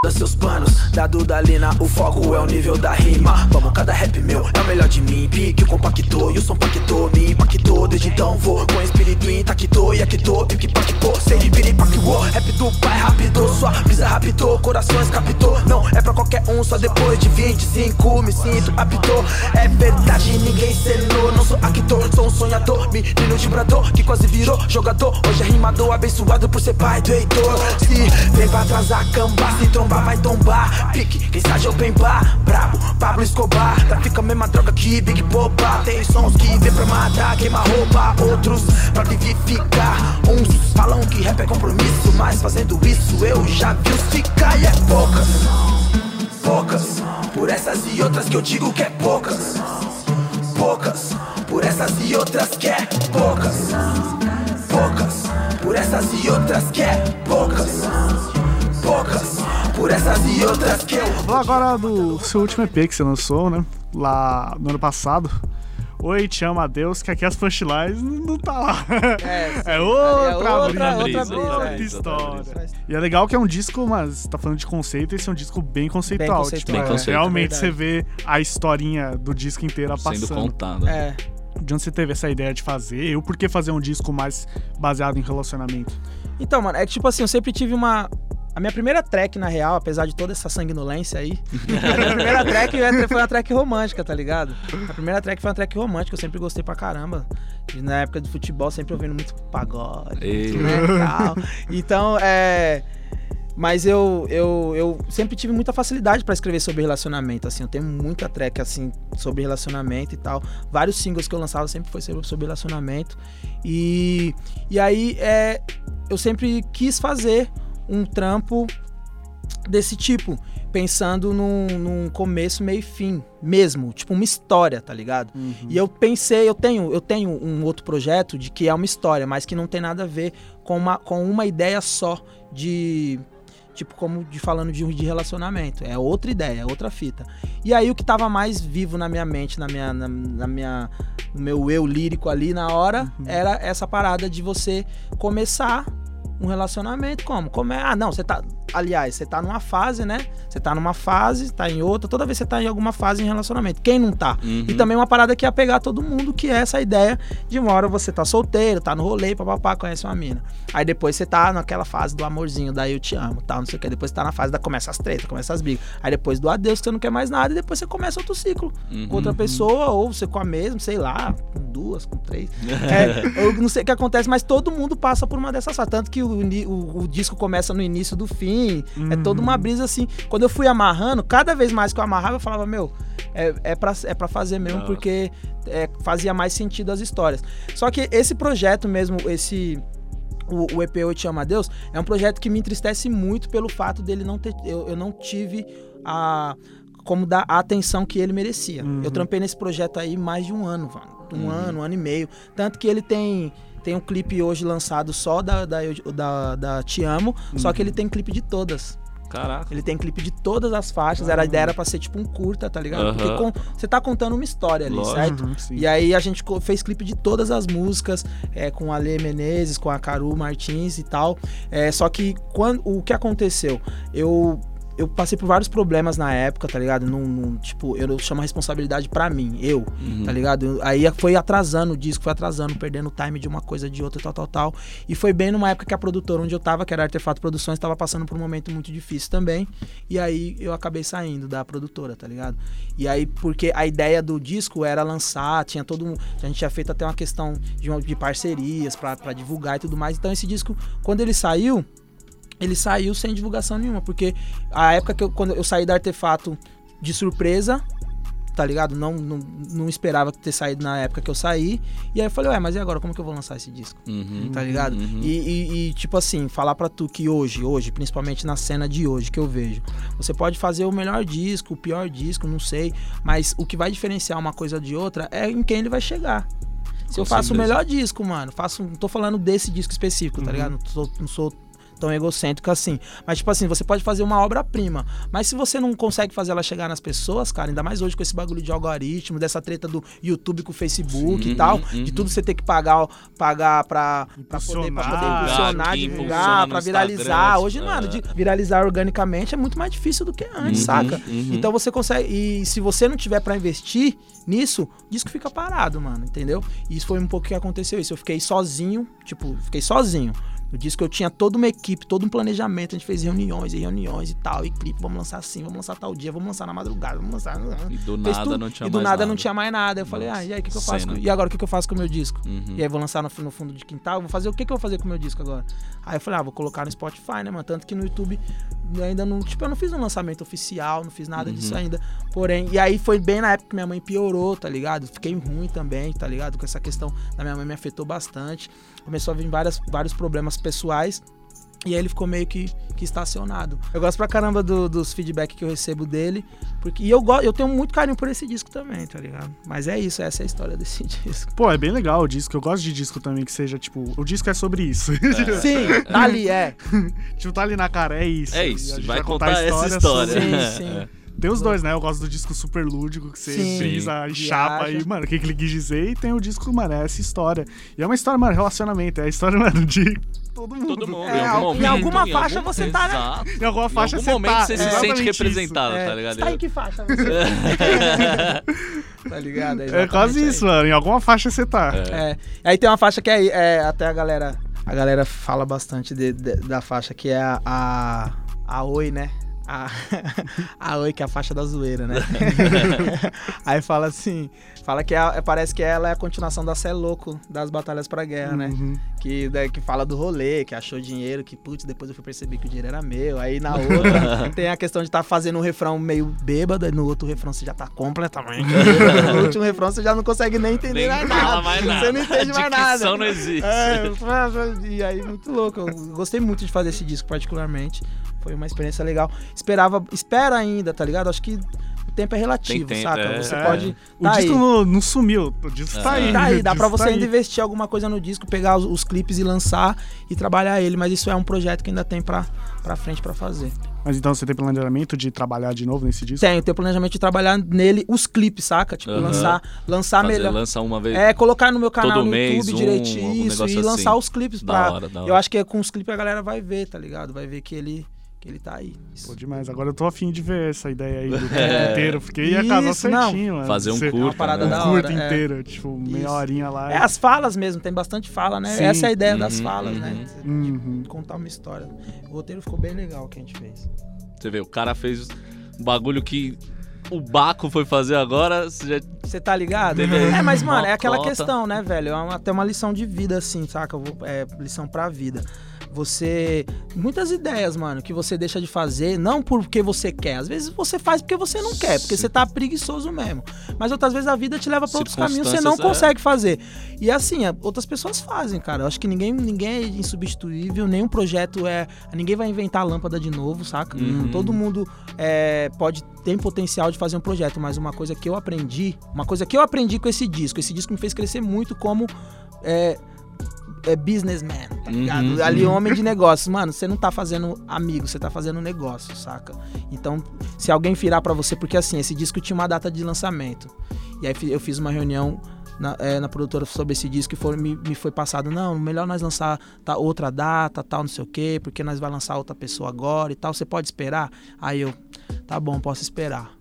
Speaker 4: Seus planos, da Dudalina, o foco é o nível da rima. Vamos, cada rap meu é o melhor de mim. Pique compactou e o som pactou, me impactou. Desde então vou com espírito intacto e aqui tô, pique pactou. Sei de piripaqueou, rap do pai rápido. Sua brisa raptou, corações captou. Não é pra qualquer um, só depois de 25 me sinto apto. É verdade, ninguém selou. Não sou actor, sou um sonhador. Menino de brador que quase virou jogador. Hoje é rimador, abençoado por ser pai do Heitor. Se vem pra trás a camba, se trombar vai tombar. Pique, quem sabe open bar. Brabo, Pablo Escobar. Trafica a mesma droga que Big Boba. Tem sons que vem pra matar, queima roupa. Outros pra vivificar. Uns falam que rap é compromisso, mas fazendo isso eu já vi os ficar e é poucas. Poucas, por essas e outras que eu digo que é poucas. Poucas, por essas e outras quer poucas. Poucas, por essas e outras quer poucas. Poucas, por essas e outras que eu.
Speaker 2: Vou agora do seu último EP que você lançou, né? Lá no ano passado. Oi, te amo a Deus, que aqui as punchlines não tá lá.
Speaker 3: É.
Speaker 2: É outra,
Speaker 3: É outra-
Speaker 2: brisa,
Speaker 3: outra
Speaker 1: brisa,
Speaker 2: outra
Speaker 1: brisa,
Speaker 2: história.
Speaker 1: outra brisa.
Speaker 2: E é legal que é um disco, mas tá falando de conceito, esse é um disco bem conceitual.
Speaker 3: conceitual.
Speaker 2: tipo,
Speaker 1: Bem
Speaker 2: é,
Speaker 1: conceito,
Speaker 2: realmente
Speaker 3: é
Speaker 2: você vê a historinha do disco inteira
Speaker 1: Sendo
Speaker 2: passando.
Speaker 1: contado.
Speaker 3: É.
Speaker 2: De onde você teve essa ideia de fazer? E o porquê fazer um disco mais baseado em relacionamento?
Speaker 3: Então, mano, é que tipo assim, eu sempre tive uma. A minha primeira track, na real, apesar de toda essa sanguinolência aí, a minha primeira track foi uma track romântica, tá ligado? A primeira track foi uma track romântica, eu sempre gostei pra caramba. E na época do futebol, sempre ouvindo muito pagode,
Speaker 1: Ei.
Speaker 3: né. Então, é. Mas eu, eu, eu sempre tive muita facilidade pra escrever sobre relacionamento, assim. Eu tenho muita track, assim, sobre relacionamento e tal. Vários singles que eu lançava sempre foi sobre sobre relacionamento. E, e aí, é, eu sempre quis fazer um trampo desse tipo, pensando num, num começo, meio e fim, mesmo, tipo uma história, tá ligado? E eu pensei, eu tenho, eu tenho um outro projeto de que é uma história, mas que não tem nada a ver com uma, com uma ideia só de tipo como de falando de, de relacionamento, é outra ideia, é outra fita. E aí o que tava mais vivo na minha mente, na minha na, na minha no meu eu lírico ali na hora, era essa parada de você começar um relacionamento como? Como é? Ah, não, você tá. Aliás, você tá numa fase, né? Você tá numa fase, tá em outra. Toda vez você tá em alguma fase em relacionamento. Quem não tá?
Speaker 1: Uhum.
Speaker 3: E também uma parada que ia pegar todo mundo, que é essa ideia de uma hora você tá solteiro, tá no rolê, papapá, conhece uma mina. Aí depois você tá naquela fase do amorzinho, daí eu te amo, tal, não sei o que. Depois você tá na fase da começa as tretas, começa as brigas. Aí depois do adeus, que você não quer mais nada, e depois você começa outro ciclo
Speaker 1: Uhum.
Speaker 3: com outra pessoa, ou você com a mesma, sei lá, com duas, com três. É, eu não sei o que acontece, mas todo mundo passa por uma dessas fases. Tanto que o, o- o disco começa no início do fim. É toda uma brisa assim. Quando eu fui amarrando, cada vez mais que eu amarrava, eu falava, meu, é, é, pra, é pra fazer mesmo, porque é, fazia mais sentido as histórias. Só que esse projeto mesmo, esse o, o EP Eu Te Amo a Deus, é um projeto que me entristece muito pelo fato dele não ter. Eu, eu não tive a. Como dar a atenção que ele merecia. Eu trampei nesse projeto aí mais de um ano, mano. Um ano, um ano e meio. Tanto que ele tem. Tem um clipe hoje lançado só da, da, da, da Te Amo, só que ele tem clipe de todas.
Speaker 1: Caraca.
Speaker 3: Ele tem clipe de todas as faixas. Era, a ideia era pra ser tipo um curta, tá ligado? Porque com- você tá contando uma história ali,
Speaker 1: Lógico.
Speaker 3: certo?
Speaker 2: Uhum, sim.
Speaker 3: E aí a gente fez clipe de todas as músicas, é, com a Lê Menezes, com a Caru Martins e tal. É, só que quando, o que aconteceu? Eu. Eu passei por vários problemas na época, tá ligado? Num, num- tipo, eu chamo a responsabilidade pra mim, eu,
Speaker 1: Uhum.
Speaker 3: tá ligado? Aí foi atrasando o disco, foi atrasando, perdendo o time de uma coisa de outra, tal, tal, tal. E foi bem numa época que a produtora onde eu tava, que era Artefato Produções, tava passando por um momento muito difícil também. E aí eu acabei saindo da produtora, tá ligado? E aí, porque a ideia do disco era lançar, tinha todo um. A gente tinha feito até uma questão de, de parcerias pra divulgar e tudo mais. Então esse disco, quando ele saiu, ele saiu sem divulgação nenhuma, porque a época que eu, quando eu saí da Artefato de surpresa, tá ligado? Não, não, não esperava ter saído na época que eu saí. E aí eu falei, ué, mas e agora? Como que eu vou lançar esse disco?
Speaker 1: Uhum.
Speaker 3: Tá ligado?
Speaker 1: Uhum.
Speaker 3: E, e- e, tipo assim, falar pra tu que hoje, hoje, principalmente na cena de hoje que eu vejo, você pode fazer o melhor disco, o pior disco, não sei, mas o que vai diferenciar uma coisa de outra é em quem ele vai chegar. Se
Speaker 1: Com
Speaker 3: eu faço o melhor disco, mano, faço, não tô falando desse disco específico, tá ligado? Não não sou tão egocêntrico assim. Mas, tipo assim, você pode fazer uma obra-prima. Mas se você não consegue fazer ela chegar nas pessoas, cara, ainda mais hoje com esse bagulho de algoritmo, dessa treta do YouTube com o Facebook
Speaker 1: Sim,
Speaker 3: e tal,
Speaker 1: uhum.
Speaker 3: de tudo você ter que pagar, pagar pra, pra, poder, pra poder
Speaker 2: Impulsionar,
Speaker 3: divulgar, pra viralizar.
Speaker 1: Instagram,
Speaker 3: Hoje,
Speaker 1: é.
Speaker 3: mano, de viralizar organicamente é muito mais difícil do que antes,
Speaker 1: Uhum,
Speaker 3: saca?
Speaker 1: uhum.
Speaker 3: Então você consegue. E se você não tiver pra investir nisso, o disco fica parado, mano, entendeu? E isso foi um pouco que aconteceu isso. Eu fiquei sozinho, tipo, fiquei sozinho. No disco eu tinha toda uma equipe, todo um planejamento, a gente fez reuniões e reuniões e tal, e clipe, vamos lançar assim, vamos lançar tal dia, vamos lançar na madrugada, vamos lançar.
Speaker 1: E do
Speaker 3: Fez
Speaker 1: nada
Speaker 3: tudo,
Speaker 1: não tinha
Speaker 3: E do
Speaker 1: mais
Speaker 3: nada,
Speaker 1: nada.
Speaker 3: não tinha mais nada. Eu falei,
Speaker 1: Nossa,
Speaker 3: ah, e aí o que, que eu faço? com- E agora o que, que eu faço com o meu disco?
Speaker 1: Uhum.
Speaker 3: E aí vou lançar no, no fundo de quintal, vou fazer o que, que eu vou fazer com o meu disco agora? Aí eu falei, ah, vou colocar no Spotify, né, mano? Tanto que no YouTube ainda não, tipo, eu não fiz um lançamento oficial, não fiz nada
Speaker 1: Uhum.
Speaker 3: disso ainda. Porém, e aí foi bem na época que minha mãe piorou, tá ligado? Fiquei ruim também, tá ligado? Com essa questão da minha mãe me afetou bastante. Começou a vir várias, vários problemas pessoais. E aí ele ficou meio que, que estacionado. Eu gosto pra caramba do- dos feedback que eu recebo dele. Porque, e eu, go- eu tenho muito carinho por esse disco também, tá ligado? Mas é isso, essa é a história desse disco.
Speaker 2: Pô, é bem legal o disco. Eu gosto de disco também que seja, tipo, o disco é sobre isso.
Speaker 3: Sim, tá ali, é.
Speaker 2: tipo, tá ali na cara, é isso.
Speaker 1: É
Speaker 2: a
Speaker 1: isso,
Speaker 2: gente
Speaker 1: vai contar
Speaker 2: a
Speaker 1: essa história.
Speaker 2: sobre-
Speaker 3: Sim, sim.
Speaker 2: Tem os dois, né? Eu gosto do disco super lúdico, que você
Speaker 3: Sim.
Speaker 2: frisa e chapa e, mano, o que, que ele quis dizer. E tem o disco, mano, é essa história. E é uma história, mano, relacionamento. É a história, mano, de todo mundo.
Speaker 1: Todo mundo.
Speaker 3: É,
Speaker 1: em,
Speaker 3: em
Speaker 1: algum momento,
Speaker 3: alguma
Speaker 1: em
Speaker 3: faixa
Speaker 1: algum-
Speaker 3: você tá, né?
Speaker 1: Exato.
Speaker 2: Em alguma faixa
Speaker 1: em algum
Speaker 2: você
Speaker 1: momento
Speaker 2: tá.
Speaker 1: você
Speaker 2: é
Speaker 1: se sente representado,
Speaker 3: É,
Speaker 1: tá ligado?
Speaker 3: Você tá em que faixa você? tá ligado?
Speaker 2: É quase isso, mano. Em alguma faixa você tá.
Speaker 3: É. Aí tem uma faixa que é, é, até a galera. A galera fala bastante de- de- da faixa que é a. A, a Oi, né? A, a Oi, que é a faixa da zoeira, né? Aí fala assim. Fala que é- parece que ela é a continuação da Cé Louco das Batalhas pra Guerra, né?
Speaker 2: Uhum.
Speaker 3: Que, daí que fala do rolê, que achou dinheiro, que putz, depois eu fui perceber que o dinheiro era meu. Aí na outra tem a questão de estar fazendo um refrão meio bêbado, e no outro refrão você já tá completamente. No último refrão você já não consegue nem entender
Speaker 1: Nem
Speaker 3: mais nada.
Speaker 1: mais nada.
Speaker 3: Você não entende mais nada.
Speaker 1: Não existe.
Speaker 3: É, e aí, muito louco. Eu gostei muito de fazer esse disco, particularmente. Foi uma experiência legal. Esperava, espera ainda, tá ligado? Acho que o tempo é relativo,
Speaker 1: Tem tempo,
Speaker 3: saca?
Speaker 1: é.
Speaker 3: Você
Speaker 2: É.
Speaker 3: pode.
Speaker 2: O
Speaker 3: tá
Speaker 2: disco
Speaker 3: aí.
Speaker 2: não, não sumiu. O disco tá aí.
Speaker 3: Tá aí,
Speaker 2: O
Speaker 3: dá pra
Speaker 2: disco
Speaker 3: você
Speaker 2: tá
Speaker 3: ainda
Speaker 2: aí.
Speaker 3: investir alguma coisa no disco, pegar os, os clipes e lançar e trabalhar ele, mas isso é um projeto que ainda tem pra, pra frente pra fazer.
Speaker 2: Mas então você tem planejamento de trabalhar de novo nesse disco?
Speaker 3: Tenho, tenho planejamento de trabalhar nele os clipes, saca? Tipo,
Speaker 1: Aham.
Speaker 3: lançar, lançar
Speaker 1: Fazer,
Speaker 3: melhor.
Speaker 1: lança uma vez.
Speaker 3: É, colocar no meu canal
Speaker 1: Todo
Speaker 3: no
Speaker 1: mês,
Speaker 3: YouTube
Speaker 1: um,
Speaker 3: direitinho, isso, e lançar
Speaker 1: assim.
Speaker 3: os clipes
Speaker 1: Da
Speaker 3: pra.
Speaker 1: hora, da hora.
Speaker 3: Eu acho que é com os clipes a galera vai ver, tá ligado? Vai ver que ele, que ele tá aí.
Speaker 2: Pô, demais. Agora eu tô afim de ver essa ideia aí do tempo inteiro, porque ia casar
Speaker 3: Isso, não.
Speaker 2: certinho, mano.
Speaker 1: Fazer um
Speaker 2: Você-
Speaker 1: curto.
Speaker 3: uma parada
Speaker 1: né?
Speaker 3: da
Speaker 2: um
Speaker 3: hora,
Speaker 2: curto
Speaker 3: é.
Speaker 2: inteiro, tipo, meia
Speaker 3: Isso.
Speaker 2: horinha lá.
Speaker 3: É as falas mesmo, tem bastante fala, né?
Speaker 2: Sim.
Speaker 3: Essa é a ideia das
Speaker 1: Uhum,
Speaker 3: falas,
Speaker 1: uhum.
Speaker 3: né?
Speaker 2: Uhum.
Speaker 3: Contar uma história. O roteiro ficou bem legal que a gente fez.
Speaker 1: Você vê, o cara fez um bagulho que o Baco foi fazer agora. Você já...
Speaker 3: Você tá ligado? É, mas, mano, é aquela questão, né, velho? É uma- até uma lição de vida, assim, saca? Eu vou- É lição pra vida. Você. Muitas ideias, mano, que você deixa de fazer, não porque você quer. Às vezes você faz porque você não quer, porque
Speaker 1: Sim.
Speaker 3: você tá preguiçoso mesmo. Mas outras vezes a vida te leva pra outros caminhos que você não
Speaker 1: é.
Speaker 3: consegue fazer. E assim, é, outras pessoas fazem, cara. Eu acho que ninguém, ninguém é insubstituível, nenhum projeto é. Ninguém vai inventar a lâmpada de novo, saca?
Speaker 1: Uhum.
Speaker 3: Todo mundo é, pode ter potencial de fazer um projeto, mas uma coisa que eu aprendi, uma coisa que eu aprendi com esse disco, esse disco me fez crescer muito como é, é businessman, tá ligado?
Speaker 1: Uhum,
Speaker 3: Ali,
Speaker 1: uhum.
Speaker 3: homem de negócios. Mano, você não tá fazendo amigo, você tá fazendo negócio, saca? Então, se alguém virar pra você, porque assim, esse disco tinha uma data de lançamento. E aí eu fiz uma reunião na, é, na produtora sobre esse disco e foi, me, me foi passado, não, melhor nós lançar tá, outra data, tal, não sei o quê, porque nós vai lançar outra pessoa agora e tal, você pode esperar? Aí eu, tá bom, posso esperar.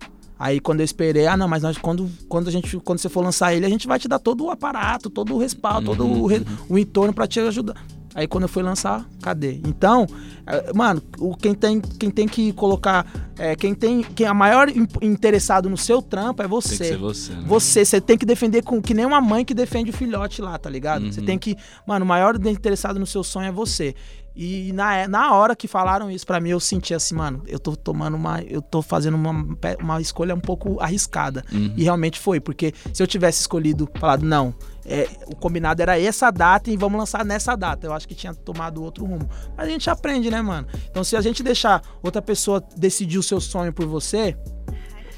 Speaker 3: Aí quando eu esperei, ah não, mas nós, quando, quando, a gente, quando você for lançar ele, a gente vai te dar todo o aparato, todo o respaldo, todo o, re- o entorno pra te ajudar. Aí quando eu fui lançar, cadê? Então, eh, mano, o, quem, tem, quem tem que colocar. eh, quem tem. Quem é maior in- interessado no seu trampo é
Speaker 1: Tem que
Speaker 3: você.
Speaker 1: ser você. né?
Speaker 3: Você, você tem que defender com que nem uma mãe que defende o filhote lá, tá ligado? Você
Speaker 1: Uhum.
Speaker 3: tem que. Mano, o maior interessado no seu sonho é você. E na, na hora que falaram isso pra mim, eu senti assim, mano, eu tô tomando uma. Eu tô fazendo uma, uma escolha um pouco arriscada.
Speaker 1: Uhum.
Speaker 3: E realmente foi, porque se eu tivesse escolhido, falado, não, é, o combinado era essa data e vamos lançar nessa data, eu acho que tinha tomado outro rumo. Mas a gente aprende, né, mano? Então se a gente deixar outra pessoa decidir o seu sonho por você,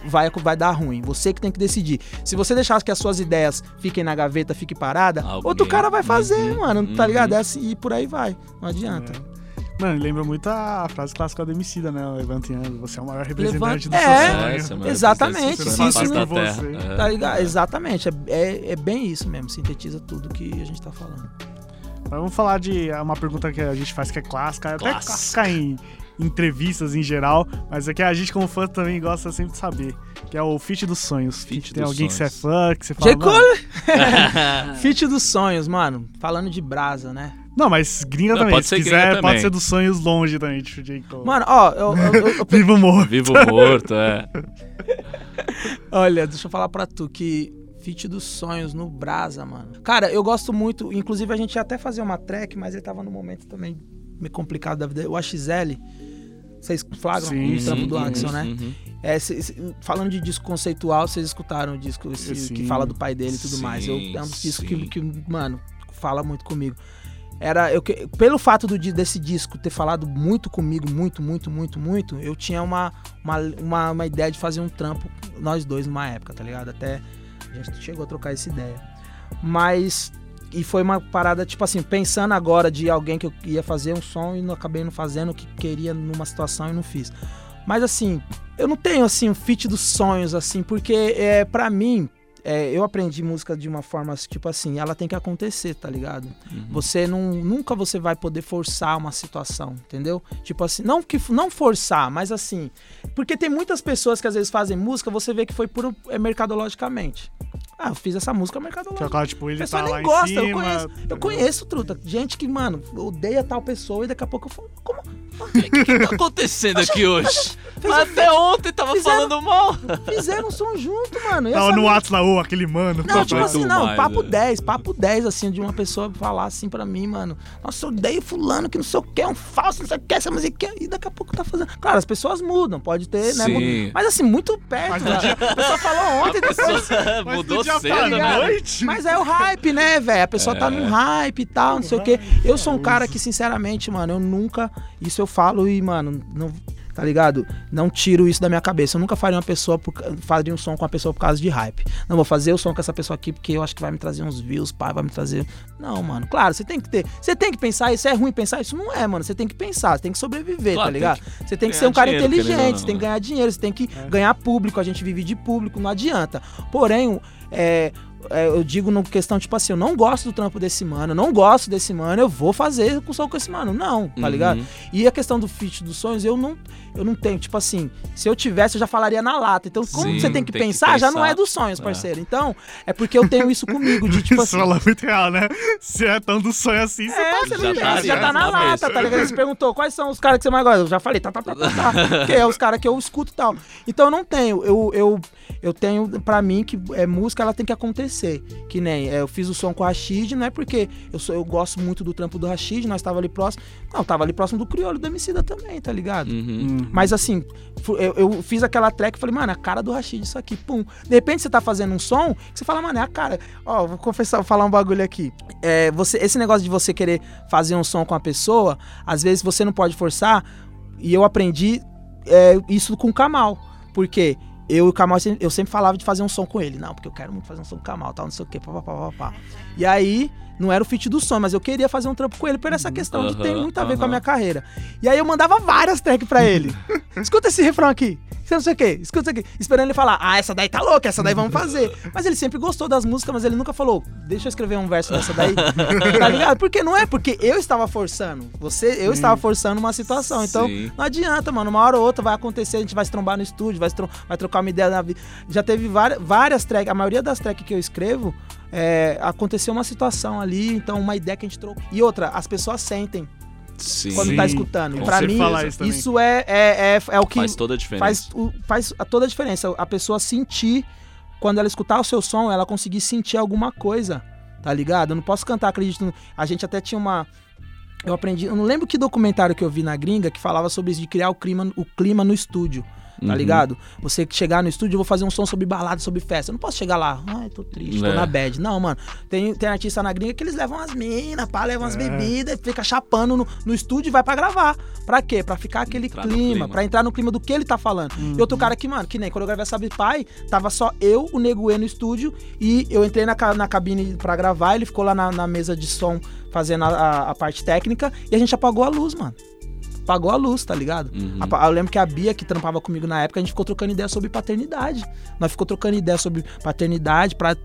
Speaker 3: vai, vai dar ruim. Você que tem que decidir. Se você deixar que as suas ideias fiquem na gaveta, fique parada,
Speaker 1: Alguém-
Speaker 3: outro cara vai fazer,
Speaker 1: Uhum,
Speaker 3: mano, tá
Speaker 1: uhum.
Speaker 3: ligado? É assim, e por aí vai. Não adianta.
Speaker 2: Mano, lembra muito a frase clássica do Emicida, né? Levantando, você é o maior representante do
Speaker 3: É,
Speaker 2: seu
Speaker 1: É,
Speaker 2: sonho.
Speaker 1: é maior
Speaker 3: Exatamente, se
Speaker 1: na
Speaker 3: isso não-
Speaker 1: da
Speaker 2: você,
Speaker 1: É,
Speaker 3: Tá ligado?
Speaker 1: é.
Speaker 3: Exatamente. É, é, é bem isso mesmo. Sintetiza tudo que a gente tá falando.
Speaker 2: Mas vamos falar de é uma pergunta que a gente faz que é clássica, até
Speaker 1: Clássica.
Speaker 2: clássica em entrevistas em geral, mas é que a gente como fã também gosta sempre de saber, que é o feat dos sonhos.
Speaker 1: Feat
Speaker 2: Tem
Speaker 1: dos
Speaker 2: alguém que você é
Speaker 1: sonhos.
Speaker 2: fã, que você fala...
Speaker 3: J.
Speaker 2: "Mano,
Speaker 3: Cole! Feat dos sonhos, mano. Falando de brasa, né?
Speaker 2: Não, mas gringa
Speaker 1: Não,
Speaker 2: também,
Speaker 1: pode
Speaker 2: se
Speaker 1: ser
Speaker 2: quiser, pode ser dos sonhos longe também, tipo J. Cole.
Speaker 3: Mano, ó, eu, eu- eu- eu-
Speaker 2: Vivo morto.
Speaker 1: Vivo morto, é.
Speaker 3: olha, deixa eu falar pra tu que feat dos sonhos no Brasa, mano. Cara, eu gosto muito, inclusive a gente ia até fazer uma track, mas ele tava num momento também meio complicado da vida. O AXL, vocês flagram
Speaker 2: Sim,
Speaker 3: o trampo do. Axel, né?
Speaker 1: Uhum.
Speaker 3: É, cê- cê- falando de disco conceitual, vocês escutaram o disco esse,
Speaker 2: Sim.
Speaker 3: que fala do pai dele e tudo
Speaker 1: Sim,
Speaker 3: mais. Eu, é um dos discos que, que, mano, fala muito comigo. era eu, pelo fato do, desse disco ter falado muito comigo, muito, muito, muito, muito, eu tinha uma, uma, uma, uma ideia de fazer um trampo, nós dois, numa época, tá ligado? Até a gente chegou a trocar essa ideia. Mas. E foi uma parada, tipo assim, pensando agora de alguém que eu ia fazer um som e não acabei não fazendo o que queria numa situação e não fiz. Mas assim, eu não tenho assim um feat dos sonhos, assim, porque é, para mim, é, eu aprendi música de uma forma, tipo assim, ela tem que acontecer, tá ligado? Você não, nunca você vai poder forçar uma situação, entendeu? Tipo assim, não que não forçar, mas assim, porque tem muitas pessoas que às vezes fazem música, você vê que foi por é, mercadologicamente. Ah, eu fiz essa música
Speaker 2: Que
Speaker 3: mercadologicamente.
Speaker 2: agora, tipo,
Speaker 3: A
Speaker 2: ele
Speaker 3: pessoa
Speaker 2: tá lá
Speaker 3: nem
Speaker 2: em
Speaker 3: gosta,
Speaker 2: cima.
Speaker 3: eu conheço. Eu conheço, truta. Gente que, mano, odeia tal pessoa e daqui a pouco eu falo, como?
Speaker 1: O que, que tá acontecendo aqui hoje? Mas até ontem tava
Speaker 3: Fizeram-
Speaker 1: falando mal.
Speaker 3: Fizeram um som junto, mano.
Speaker 2: Tava no lá, ô, aquele mano.
Speaker 3: Não, tipo assim, não,
Speaker 1: mais,
Speaker 3: papo
Speaker 1: né?
Speaker 3: 10, papo 10, assim, de uma pessoa falar assim pra mim, mano. Nossa, eu odeio fulano que não sei o que, é um falso, não sei o que, essa musiquinha. E daqui a pouco tá fazendo. Claro, as pessoas mudam, pode ter, né?
Speaker 1: Sim.
Speaker 3: mu- Mas assim, muito perto.
Speaker 2: Mas
Speaker 3: né? A pessoa falou ontem, depois.
Speaker 1: Pessoa mudou cedo, né?
Speaker 2: noite.
Speaker 3: Mas é o hype, né, velho? A pessoa tá num hype e tal, não sei o quê. Eu sou um cara que, sinceramente, mano, eu nunca. Isso eu falo e, mano, não. Tá ligado? Não tiro isso da minha cabeça. Eu nunca faria uma pessoa por, faria um som com uma pessoa por causa de hype. Não vou fazer o som com essa pessoa aqui porque eu acho que vai me trazer uns views, pai, vai me trazer. Não, mano. Claro, você tem que ter. Você tem que pensar, isso é ruim pensar, isso não é, mano. Você tem que pensar, você tem que sobreviver,
Speaker 1: Claro,
Speaker 3: tá ligado?
Speaker 1: tem
Speaker 3: Você tem que ser um cara
Speaker 1: dinheiro,
Speaker 3: inteligente, você tem que
Speaker 1: né?
Speaker 3: ganhar dinheiro, você tem que ganhar público, a gente vive de público, não adianta. Porém, é, é, eu digo no questão, tipo assim, eu não gosto do trampo desse mano, eu não gosto desse mano, eu vou fazer com som com esse mano. Não, tá
Speaker 1: Uhum.
Speaker 3: ligado? E a questão do feat dos sonhos, eu não, eu não tenho, tipo assim, se eu tivesse, eu já falaria na lata. Então, como
Speaker 1: Sim,
Speaker 3: você tem que,
Speaker 1: tem que
Speaker 3: pensar, já não
Speaker 1: pensar.
Speaker 3: é dos sonhos, parceiro. Então, é porque eu tenho isso comigo, de tipo
Speaker 2: Isso
Speaker 3: assim.
Speaker 2: fala muito real, né? Se é tão do sonho assim, você
Speaker 3: É,
Speaker 2: tá
Speaker 3: você
Speaker 1: Já tá
Speaker 3: pensa, já tá na lata, tá ligado? Você perguntou quais são os caras que você mais gosta. Eu já falei, tá, tá, tá, tá, tá. Que é os caras que eu escuto e tal. Então eu não tenho. Eu, eu, eu tenho pra mim que é, música ela tem que acontecer. Que nem é, eu fiz o som com o Rashid, não é porque eu, sou, eu gosto muito do trampo do Rashid, nós tava ali próximo. Não, tava ali próximo do Criolo do Emicida também, tá ligado?
Speaker 1: Uhum.
Speaker 3: Mas assim, eu, eu fiz aquela track e falei, mano, é a cara do Rashid isso aqui, pum. De repente você tá fazendo um som, que você fala, mano, é a cara. Ó, vou confessar, vou falar um bagulho aqui. É, você, esse negócio de você querer fazer um som com a pessoa, às vezes você não pode forçar, e eu aprendi é, isso com o Kamal. Porque eu e o Kamal, eu sempre falava de fazer um som com ele. Não, porque eu quero muito fazer um som com o Kamal, tal, não sei o quê, papapá, papapá. E aí, não era o feat do som, mas eu queria fazer um trampo com ele por essa questão de ter muito a ver com a minha carreira. E aí eu mandava várias tracks pra ele. Escuta esse refrão aqui. Você não sei o quê, escuta isso aqui. Esperando ele falar, ah, essa daí tá louca, essa daí vamos fazer. Mas ele sempre gostou das músicas, mas ele nunca falou, deixa eu escrever um verso dessa daí. tá ligado? Porque não é porque eu estava forçando. Você, eu estava forçando uma situação. Então,
Speaker 1: Sim.
Speaker 3: não adianta, mano. Uma hora ou outra vai acontecer, a gente vai se trombar no estúdio, vai, vai trocar uma ideia na vida. Já teve várias, várias tracks, a maioria das tracks que eu escrevo, é, aconteceu uma situação ali, então uma ideia que a gente trocou. E outra, as pessoas sentem
Speaker 1: Sim.
Speaker 3: quando tá escutando. E
Speaker 2: Você
Speaker 3: mim,
Speaker 2: isso
Speaker 3: isso é, é, é, é o que
Speaker 1: Faz toda a diferença.
Speaker 3: faz, o- faz a- toda a diferença. A pessoa sentir, quando ela escutar o seu som, ela conseguir sentir alguma coisa, tá ligado? Eu não posso cantar, acredito. no- A gente até tinha uma. Eu aprendi. Eu não lembro que documentário que eu vi na gringa que falava sobre isso, de criar o clima, o clima no estúdio. Tá
Speaker 1: Uhum.
Speaker 3: ligado? Você que chegar no estúdio, eu vou fazer um som sobre balada, sobre festa. Eu não posso chegar lá, ai, tô triste, tô
Speaker 1: É.
Speaker 3: na bad. Não, mano. Tem, tem artista na gringa que eles levam as minas, pá, levam as
Speaker 2: É.
Speaker 3: bebidas, fica chapando no, no estúdio e vai pra gravar. Pra quê? Pra ficar aquele
Speaker 1: Entrar
Speaker 3: clima,
Speaker 1: clima.
Speaker 3: pra entrar no clima do que ele tá falando. E outro cara que, mano, que nem quando eu gravei Sabe Pai, tava só eu, o Nego E no estúdio e eu entrei na, na cabine pra gravar, ele ficou lá na, na mesa de som fazendo a, a- a parte técnica e a gente apagou a luz, mano. Apagou a luz, tá ligado?
Speaker 1: Uhum.
Speaker 3: Eu lembro que a Bia, que trampava comigo na época, a gente ficou trocando ideia sobre paternidade. Nós ficou trocando ideia sobre paternidade pra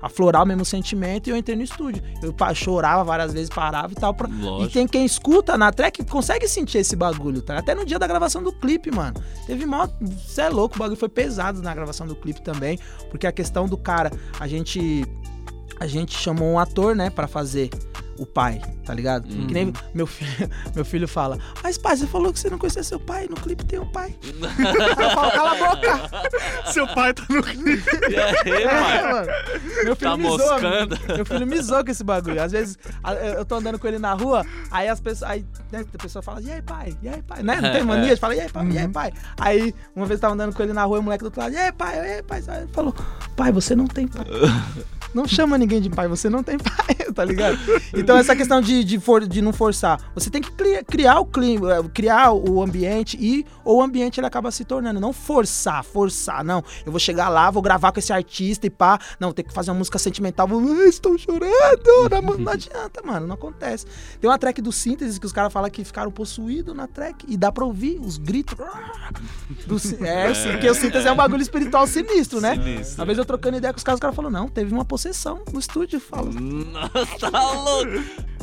Speaker 3: aflorar o mesmo sentimento e eu entrei no estúdio. Eu chorava várias vezes, parava e tal. pra- E tem quem escuta na track que consegue sentir esse bagulho, tá? Até no dia da gravação do clipe, mano. Teve mó. Você é louco, o bagulho foi pesado na gravação do clipe também. Porque a questão do cara, a gente. A gente chamou um ator, né, pra fazer o pai, tá ligado?
Speaker 1: Uhum.
Speaker 3: Que nem meu filho, meu filho fala, mas pai, você falou que você não conhecia seu pai, no clipe tem o pai. Aí eu falo, cala a boca!
Speaker 2: Seu pai tá no clipe.
Speaker 1: E aí, pai?
Speaker 3: É, mano. Meu filho
Speaker 1: Tá
Speaker 3: me zoa,
Speaker 1: moscando.
Speaker 3: Meu filho me zoa com esse bagulho. Às vezes eu tô andando com ele na rua, aí as pessoas. Aí né, a pessoa fala, e aí, pai? E aí, pai? Né? Não tem mania de falar, e aí, pai? E aí, pai? Aí uma vez eu tava andando com ele na rua e o moleque do outro lado, e aí, pai? E aí, pai? Aí ele falou, pai, você não tem pai. Não chama ninguém de pai, você não tem pai, tá ligado? Então essa questão de de, for, de não forçar. Você tem que cri- criar o clima, eh, criar o ambiente e o ambiente ele acaba se tornando. Não forçar, forçar. Não, eu vou chegar lá, vou gravar com esse artista e pá. Não, tem que fazer uma música sentimental. Vou, "Ah, estou chorando. Não, não adianta, mano. Não acontece. Tem uma track do Síntese que os caras falam que ficaram possuídos na track. E dá pra ouvir os gritos. Do, é, é, porque o Síntese é um bagulho espiritual sinistro, né?
Speaker 1: Sinistro.
Speaker 3: Uma vez eu trocando ideia com os caras, os caras falaram, não, teve uma possessão no estúdio. Falo,
Speaker 1: Nossa, tá louco.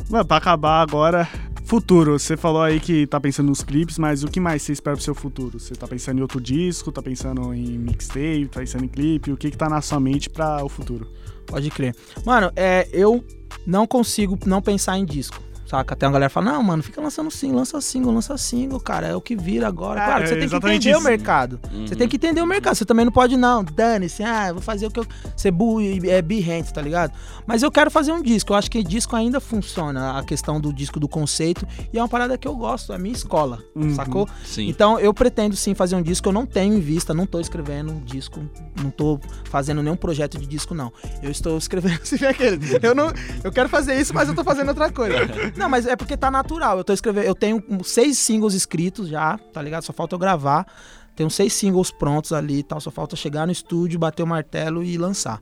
Speaker 2: Mano, pra acabar agora, futuro. Você falou aí que tá pensando nos clipes, mas o que mais você espera pro seu futuro? Você tá pensando em outro disco, tá pensando em mixtape, tá pensando em clipe? O que que tá na sua mente pra o futuro?
Speaker 3: Pode crer. Mano, é, eu não consigo não pensar em disco. Saca? Até uma galera fala, não, mano, fica lançando single, lança single, lança single, cara. É o que vira agora.
Speaker 2: É,
Speaker 3: Claro,
Speaker 2: é
Speaker 3: você tem que entender
Speaker 2: isso.
Speaker 3: o mercado. Você tem que entender o mercado. Você também não pode, não, dane-se, ah, eu vou fazer o que eu. Ser burro e é birrento, tá ligado? Mas eu quero fazer um disco. Eu acho que disco ainda funciona, a questão do disco do conceito. E é uma parada que eu gosto, é a minha escola,
Speaker 2: Uhum.
Speaker 3: sacou?
Speaker 1: Sim.
Speaker 3: Então eu pretendo sim fazer um disco. Eu não tenho em vista, não tô escrevendo um disco, não tô fazendo nenhum projeto de disco, não. Eu estou escrevendo. se vê aquele, Eu não. Eu quero fazer isso, mas eu tô fazendo outra coisa. Não, mas é porque tá natural. Eu tô escrevendo. Eu tenho seis singles escritos já, tá ligado? Só falta eu gravar. Tenho seis singles prontos ali e tal. Só falta chegar no estúdio, bater o martelo e lançar.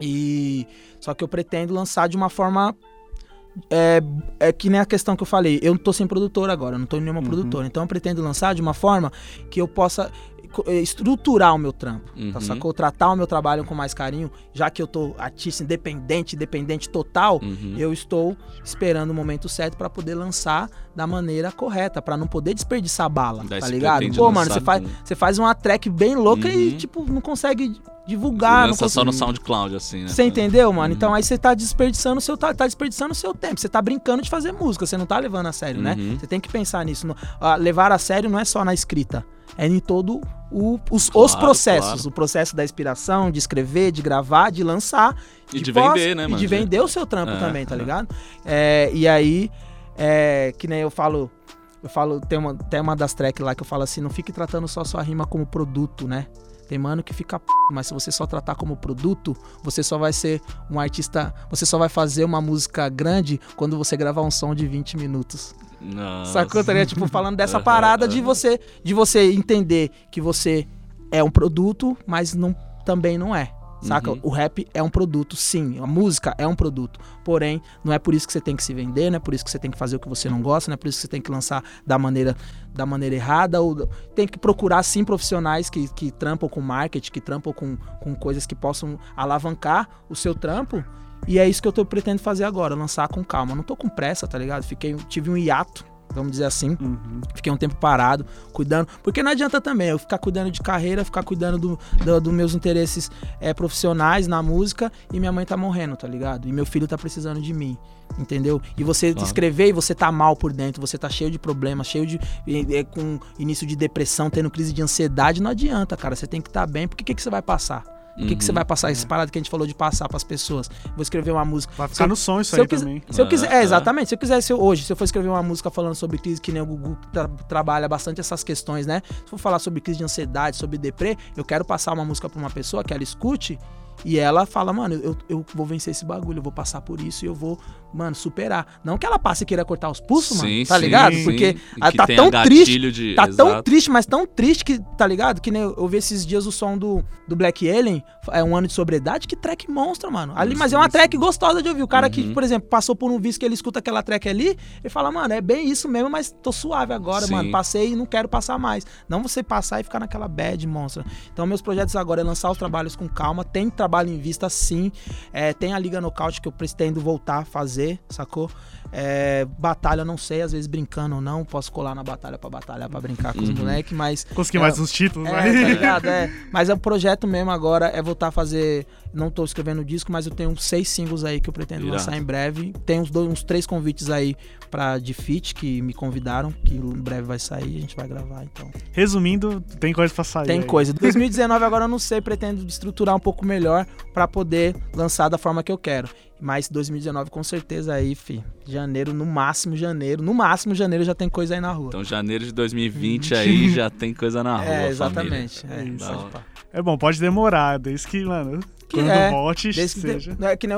Speaker 3: E. Só que eu pretendo lançar de uma forma. É, é que nem a questão que eu falei. Eu não tô sem produtor agora, não tô em nenhuma
Speaker 2: Uhum.
Speaker 3: produtora. Então eu pretendo lançar de uma forma que eu possa estruturar o meu trampo,
Speaker 1: Uhum.
Speaker 3: tá, sacou? Tratar o meu trabalho com mais carinho, já que eu tô artista independente, dependente total,
Speaker 1: Uhum.
Speaker 3: eu estou esperando o momento certo pra poder lançar da maneira correta, pra não poder desperdiçar bala,
Speaker 1: Daí
Speaker 3: tá ligado? Pô, mano, você faz, você faz uma track bem louca e,
Speaker 1: Uhum.
Speaker 3: tipo, não consegue divulgar, não
Speaker 1: Lança só
Speaker 3: consegue...
Speaker 1: no SoundCloud, assim, né?
Speaker 3: Você entendeu,
Speaker 1: Uhum.
Speaker 3: mano? Então aí você tá desperdiçando o seu tá, tá desperdiçando o seu tempo. Você tá brincando de fazer música, você não tá levando a sério, né?
Speaker 1: Uhum.
Speaker 3: Você tem que pensar nisso. No- levar a sério não é só na escrita, é em todo o- os,
Speaker 1: Claro,
Speaker 3: os processos,
Speaker 1: claro.
Speaker 3: o processo da inspiração, de escrever, de gravar, de lançar
Speaker 1: E de
Speaker 3: pós-
Speaker 1: vender, né,
Speaker 3: E
Speaker 1: mano?
Speaker 3: de vender o seu trampo
Speaker 1: É,
Speaker 3: também, tá
Speaker 1: é.
Speaker 3: ligado? É, e aí, é, que nem eu falo, eu falo, tem uma, tem uma das tracks lá que eu falo assim, não fique tratando só sua rima como produto, né? Tem mano que fica p, mas se você só tratar como produto, você só vai ser um artista, você só vai fazer uma música grande quando você gravar um som de 20 minutos.
Speaker 1: Nossa.
Speaker 3: Sacou? Tá ligado? Tipo, falando dessa parada de você, de você entender que você é um produto, mas não, também não é. Saca?
Speaker 1: Uhum.
Speaker 3: O rap é um produto, sim. A música é um produto. Porém, não é por isso que você tem que se vender, não é por isso que você tem que fazer o que você não gosta, não é por isso que você tem que lançar da maneira, da maneira errada. Ou tem que procurar, sim, profissionais que, que trampam com marketing, que trampam com, com coisas que possam alavancar o seu trampo. E é isso que eu tô pretendo fazer agora, lançar com calma. Não tô com pressa, tá ligado? Fiquei, tive um hiato, vamos dizer assim.
Speaker 2: Uhum.
Speaker 3: Fiquei um tempo parado, cuidando. Porque não adianta também eu ficar cuidando de carreira, ficar cuidando dos do, do meus interesses é, profissionais na música e minha mãe tá morrendo, tá ligado? E meu filho tá precisando de mim. Entendeu? E você
Speaker 1: Claro.
Speaker 3: escrever e você tá mal por dentro, você tá cheio de problemas, cheio de. é, com início de depressão, tendo crise de ansiedade, não adianta, cara. Você tem que estar bem, porque o que, que você vai passar? O que, que você
Speaker 1: Uhum.
Speaker 3: vai passar? Essa parada que a gente falou de passar pras pessoas. Vou escrever uma música.
Speaker 2: Vai ficar
Speaker 3: eu-
Speaker 2: no som isso
Speaker 3: se eu
Speaker 2: aí
Speaker 3: quiser-
Speaker 2: também.
Speaker 3: se eu quiser,
Speaker 1: É,
Speaker 3: exatamente. Se eu quisesse hoje, se eu for escrever uma música falando sobre crise, que nem o Gugu tra- trabalha bastante essas questões, né? Se eu for falar sobre crise de ansiedade, sobre deprê, eu quero passar uma música pra uma pessoa que ela escute e ela fala, mano, eu, eu vou vencer esse bagulho, eu vou passar por isso e eu vou, mano, superar. Não que ela passe e queira cortar os pulsos, mano,
Speaker 1: Sim,
Speaker 3: tá
Speaker 1: sim,
Speaker 3: ligado? Porque ela
Speaker 1: que
Speaker 3: tá tão triste.
Speaker 1: de-
Speaker 3: Tá tão
Speaker 1: exato.
Speaker 3: triste, mas tão triste que, tá ligado? Que nem eu, eu vi esses dias o som do, do Black Alien, é um ano de sobriedade, que track monstro, mano. Ali, mas é uma track gostosa de ouvir. O cara que,
Speaker 1: Uhum.
Speaker 3: por exemplo, passou por um vício que ele escuta aquela track ali, ele fala, mano, é bem isso mesmo, mas tô suave agora, mano. Passei e não quero passar mais. Não você passar e ficar naquela bad monstro. Então, meus projetos agora é lançar os trabalhos com calma. Tem trabalho em vista, sim. É, tem a Liga Nocaute que eu pretendo voltar a fazer, sacou? É, batalha, não sei, às vezes brincando ou não. Posso colar na batalha pra batalhar, pra brincar com os
Speaker 1: Uhum.
Speaker 3: moleques, mas
Speaker 2: Consegui
Speaker 3: É,
Speaker 2: mais uns títulos
Speaker 3: é,
Speaker 2: aí.
Speaker 3: tá ligado? É. Mas é o projeto mesmo agora é voltar a fazer. Não tô escrevendo disco, mas eu tenho uns seis singles aí que eu pretendo
Speaker 1: Irado.
Speaker 3: lançar em breve. Tem uns, dois, uns três convites aí pra de feat que me convidaram, que em breve vai sair, a gente vai gravar, então.
Speaker 2: Resumindo, tem coisa pra sair.
Speaker 3: Tem
Speaker 2: aí.
Speaker 3: coisa. 2019 agora eu não sei, pretendo estruturar um pouco melhor pra poder lançar da forma que eu quero. Mas 2019 com certeza aí, fi. Janeiro, no máximo janeiro. No máximo janeiro já tem coisa aí na rua.
Speaker 1: Então, janeiro de 2020 aí já tem coisa na rua.
Speaker 3: é, exatamente. É,
Speaker 2: É isso. É bom, pode demorar, desde que, mano,
Speaker 3: que
Speaker 2: Quando
Speaker 3: é.
Speaker 2: volte,
Speaker 3: Desde que
Speaker 2: seja.
Speaker 3: não é que nem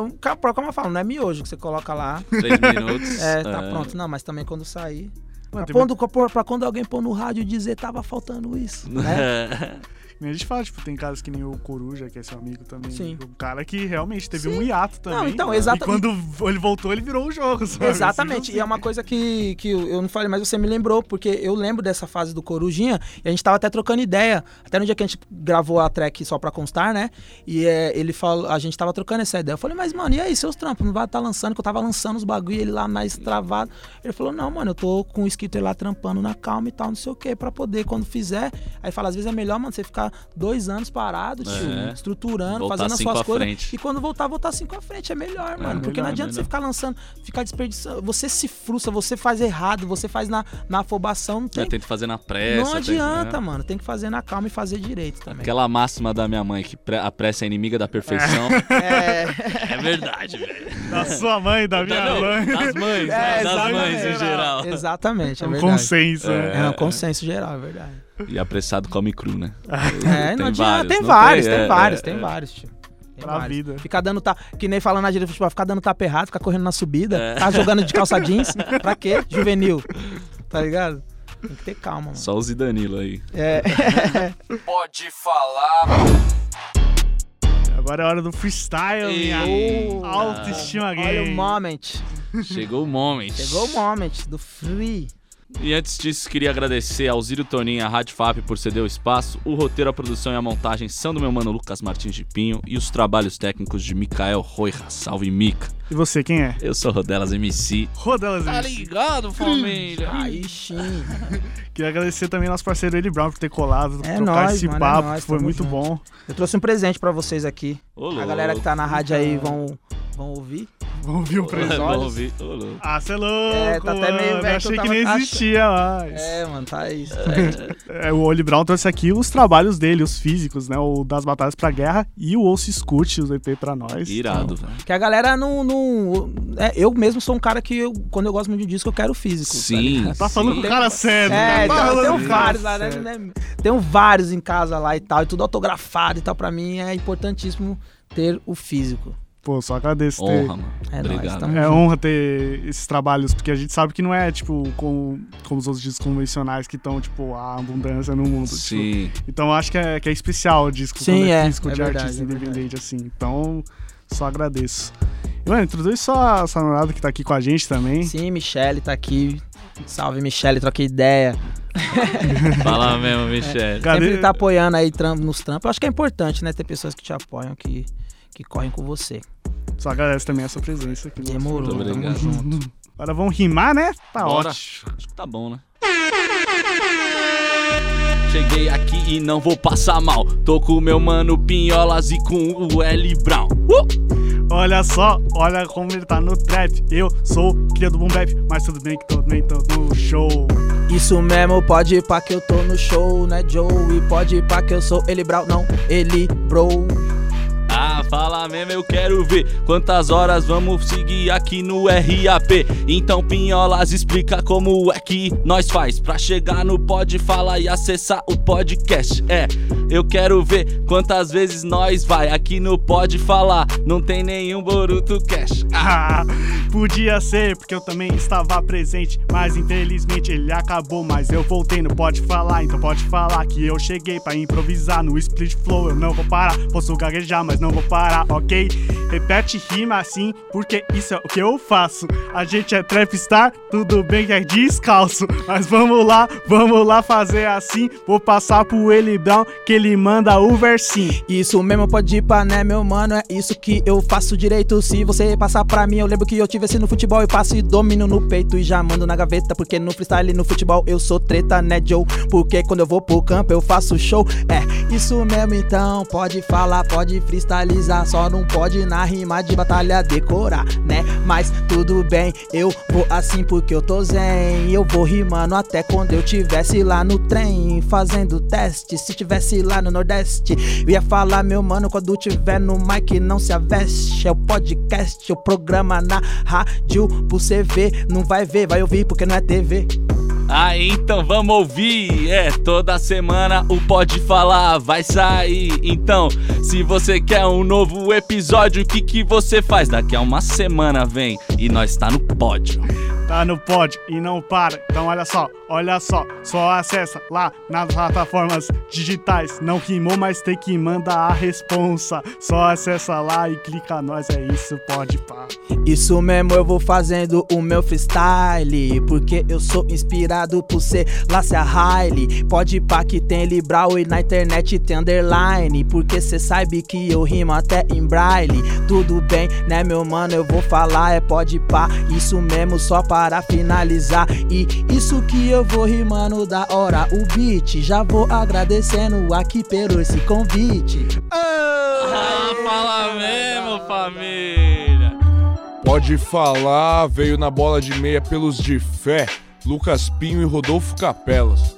Speaker 3: como eu falo, não é miojo que você coloca lá.
Speaker 1: Três minutos.
Speaker 3: É, tá pronto. Não, mas também quando sair.
Speaker 2: Mano,
Speaker 3: Pra, quando, pra- pra quando alguém pôr no rádio e dizer tava faltando isso. Né?
Speaker 2: A gente fala, tipo, tem caras que nem o Coruja, que é seu amigo também.
Speaker 3: Sim.
Speaker 2: O cara que realmente teve
Speaker 3: Sim.
Speaker 2: um hiato também.
Speaker 3: Não, então,
Speaker 2: E
Speaker 3: exata-
Speaker 2: quando ele voltou, ele virou o jogo, sabe?
Speaker 3: Exatamente, e é uma coisa que, que eu não falei, mas você me lembrou, porque eu lembro dessa fase do Corujinha e a gente tava até trocando ideia. Até no dia que a gente gravou a track só pra constar, né? E é, ele falou, a gente tava trocando essa ideia. Eu falei, mas mano, e aí, seus trampos? Não vai estar lançando, que eu tava lançando os bagulho e ele lá mais travado. Ele falou, não, mano, eu tô com o skitter lá trampando na calma e tal, não sei o que, pra poder, quando fizer. Aí fala, às vezes é melhor, mano, você ficar dois anos parado, tio,
Speaker 1: É.
Speaker 3: estruturando,
Speaker 1: Voltar
Speaker 3: fazendo as suas coisas.
Speaker 1: frente.
Speaker 3: E quando voltar, voltar cinco à frente. É melhor, mano. porque
Speaker 1: melhor,
Speaker 3: não adianta
Speaker 1: melhor.
Speaker 3: você ficar lançando, ficar desperdiçando. Você se frustra, você faz errado, você faz na, na afobação. Não, tem,
Speaker 1: Eu tento fazer na pressa.
Speaker 3: não
Speaker 1: tem-
Speaker 3: adianta,
Speaker 1: né?
Speaker 3: mano. Tem que fazer na calma e fazer direito também.
Speaker 1: Aquela máxima da minha mãe, que a pressa é inimiga da perfeição.
Speaker 3: É,
Speaker 1: É verdade, velho.
Speaker 2: Da sua mãe, da minha
Speaker 1: Não,
Speaker 2: mãe.
Speaker 1: Das mães, né?
Speaker 3: É,
Speaker 1: das
Speaker 3: exatamente.
Speaker 1: mães em geral.
Speaker 3: exatamente, é
Speaker 2: É um
Speaker 3: verdade.
Speaker 2: consenso, né?
Speaker 3: É um consenso geral, é verdade.
Speaker 1: E apressado come cru, né?
Speaker 3: É,
Speaker 1: Tem
Speaker 3: não adianta.
Speaker 1: vários,
Speaker 3: tem
Speaker 1: não
Speaker 3: vários,
Speaker 1: tem?
Speaker 3: tem
Speaker 1: É,
Speaker 3: vários,
Speaker 1: é,
Speaker 3: tem
Speaker 1: é.
Speaker 3: vários, tio. Tem
Speaker 2: Pra
Speaker 3: vários.
Speaker 2: vida.
Speaker 3: Ficar dando tá, que nem falando na direita do futebol, ficar dando tapa errado, ficar correndo na subida,
Speaker 1: É.
Speaker 3: ficar jogando de calça jeans, pra quê? Juvenil. Tá ligado? Tem que ter calma, mano.
Speaker 1: Só o Zidanilo aí.
Speaker 3: É.
Speaker 5: Pode falar.
Speaker 2: Agora é hora do freestyle, minha autoestima
Speaker 3: Olha o moment.
Speaker 1: Chegou o moment.
Speaker 3: Chegou o moment do free.
Speaker 1: E antes disso, queria agradecer ao Ziro Toninho à Rádio FAP por ceder o espaço. O roteiro, a produção e a montagem são do meu mano Lucas Martins de Pinho e os trabalhos técnicos de Mikael Roira. Salve, Mica.
Speaker 2: E você, quem é?
Speaker 1: Eu sou Rodelas MC.
Speaker 2: Rodelas
Speaker 1: Tá
Speaker 2: MC.
Speaker 1: ligado, família?
Speaker 3: Aí sim.
Speaker 2: Queria agradecer também nosso parceiro Eli Brown por ter colado,
Speaker 3: É
Speaker 2: trocar
Speaker 3: nóis,
Speaker 2: esse
Speaker 3: mano, é
Speaker 2: papo,
Speaker 3: nóis,
Speaker 2: foi muito
Speaker 3: junto.
Speaker 2: bom.
Speaker 3: Eu trouxe um presente pra vocês aqui.
Speaker 1: Ô,
Speaker 3: A galera que tá na rádio aí vão, vão ouvir.
Speaker 2: Vamos ver o presente.
Speaker 1: Vamos ouvir. Ô, louco.
Speaker 2: Ah, você é louco,
Speaker 3: É, tá até meio velho,
Speaker 2: Achei
Speaker 3: então
Speaker 2: que
Speaker 3: tava
Speaker 2: nem existia mais.
Speaker 3: É, mano, tá aí.
Speaker 2: É, o Oli Brown trouxe aqui os trabalhos dele, os físicos, né? O das batalhas pra guerra e o Ouço Escute, os EP pra nós.
Speaker 1: Irado, velho.
Speaker 3: Que a galera não. não é, eu mesmo sou um cara que, eu, quando eu gosto muito de um disco, eu quero físico. tá
Speaker 1: Sim.
Speaker 3: ligado?
Speaker 2: Tá falando
Speaker 1: sim.
Speaker 2: com o cara sério,
Speaker 3: É, então,
Speaker 2: Tá
Speaker 3: eu tenho vários lá, né? né? Tenho vários em casa lá e tal, e tudo autografado e tal. Pra mim é importantíssimo ter o físico.
Speaker 2: Pô, só agradeço ter.
Speaker 1: Honra, mano.
Speaker 3: É nóis,
Speaker 1: Obrigado.
Speaker 3: tamo
Speaker 2: É
Speaker 3: junto.
Speaker 2: honra ter esses trabalhos, porque a gente sabe que não é, tipo, como, como os outros discos convencionais que estão, tipo, a abundância no mundo. tipo.
Speaker 1: Sim.
Speaker 2: Então eu acho que é, que é especial o disco
Speaker 3: Sim,
Speaker 2: quando é,
Speaker 3: é,
Speaker 2: físico
Speaker 3: é
Speaker 2: de
Speaker 3: verdade,
Speaker 2: artista
Speaker 3: é verdade.
Speaker 2: independente, assim. Então, só agradeço. Mano, introduz só a sua namorada que tá aqui com a gente também.
Speaker 3: Sim, Michele tá aqui. Salve, Michele, troquei ideia.
Speaker 1: Fala mesmo, Michele.
Speaker 2: Cadê?
Speaker 3: Sempre tá apoiando aí tram- nos trampos. Eu acho que é importante, né? Ter pessoas que te apoiam, que, que correm com você.
Speaker 2: Só agradece também a sua presença aqui. nosso
Speaker 3: Demorou,
Speaker 1: Muito obrigado.
Speaker 3: tamo junto.
Speaker 2: Agora vamos rimar, né? Tá
Speaker 1: Bora.
Speaker 2: ótimo.
Speaker 1: Acho que tá bom, né? Cheguei aqui e não vou passar mal. Tô com meu mano Pinholas e com o L Brown. Uh!
Speaker 2: Olha só, olha como ele tá no trap. Eu sou cria do boom bap, mas tudo bem que também tô no show.
Speaker 3: Isso mesmo, pode ir pra que eu tô no show, né, Joe? E pode ir pra que eu sou ele Brown, não, ele bro.
Speaker 1: Fala mesmo, eu quero ver quantas horas vamos seguir aqui no RAP. Então, Pinholas, explica como é que nós faz pra chegar no Pode Falar e acessar o podcast. É, eu quero ver quantas vezes nós vai aqui no Pode Falar. Não tem nenhum Boruto Cash.
Speaker 2: Ah, podia ser, porque eu também estava presente. Mas infelizmente ele acabou. Mas eu voltei, não pode falar. Então pode falar que eu cheguei pra improvisar no split flow. Eu não vou parar, posso gaguejar, mas não vou parar, ok? Repete rima assim, porque isso é o que eu faço. A gente é trapstar, tudo bem que é descalço. Mas vamos lá, vamos lá fazer assim. Vou passar pro Eli que ele manda o versinho.
Speaker 3: Isso mesmo, pode ir pra, né, meu mano? É isso que eu faço direito. Se você passar pra mim, eu lembro que eu tive assim no futebol. Eu passo e domino no peito e já mando na gaveta. Porque no freestyle, no futebol, eu sou treta, né, Joe? Porque quando eu vou pro campo, eu faço show. É isso mesmo, então. Pode falar, pode freestylizar. Só não pode na rima de batalha decorar, né? Mas tudo bem, eu vou assim porque eu tô zen. Eu vou rimando até quando eu tivesse lá no trem. Fazendo teste. Se tivesse lá no Nordeste, eu ia falar, meu mano, quando tiver no mic, não se aveste. É o podcast, o programa na rádio. Pro ver, não vai ver, vai ouvir porque não é TV.
Speaker 1: Ah, então vamos ouvir. É, toda semana o Pode Falar vai sair. Então, se você quer um novo episódio, o que, que você faz? Daqui a uma semana vem e nós tá no pódio.
Speaker 2: Tá no pod e não para. Então olha só, olha só. Só acessa lá nas plataformas digitais. Não rimou, mas tem que mandar a responsa. Só acessa lá e clica nós. É isso, pode pá.
Speaker 3: Isso mesmo, eu vou fazendo o meu freestyle. Porque eu sou inspirado por ser Lácia Riley. Pode pá que tem Libral e na internet tem underline. Porque cê sabe que eu rimo até em braille. Tudo bem, né, meu mano? Eu vou falar, é pode pá. Isso mesmo, só para finalizar. E isso que eu vou rimando da hora. O beat, já vou agradecendo aqui pelo esse convite.
Speaker 1: Ah, fala mesmo, família.
Speaker 6: Pode falar, veio na bola de meia pelos de fé, Lucas Pinho e Rodolfo Capelas.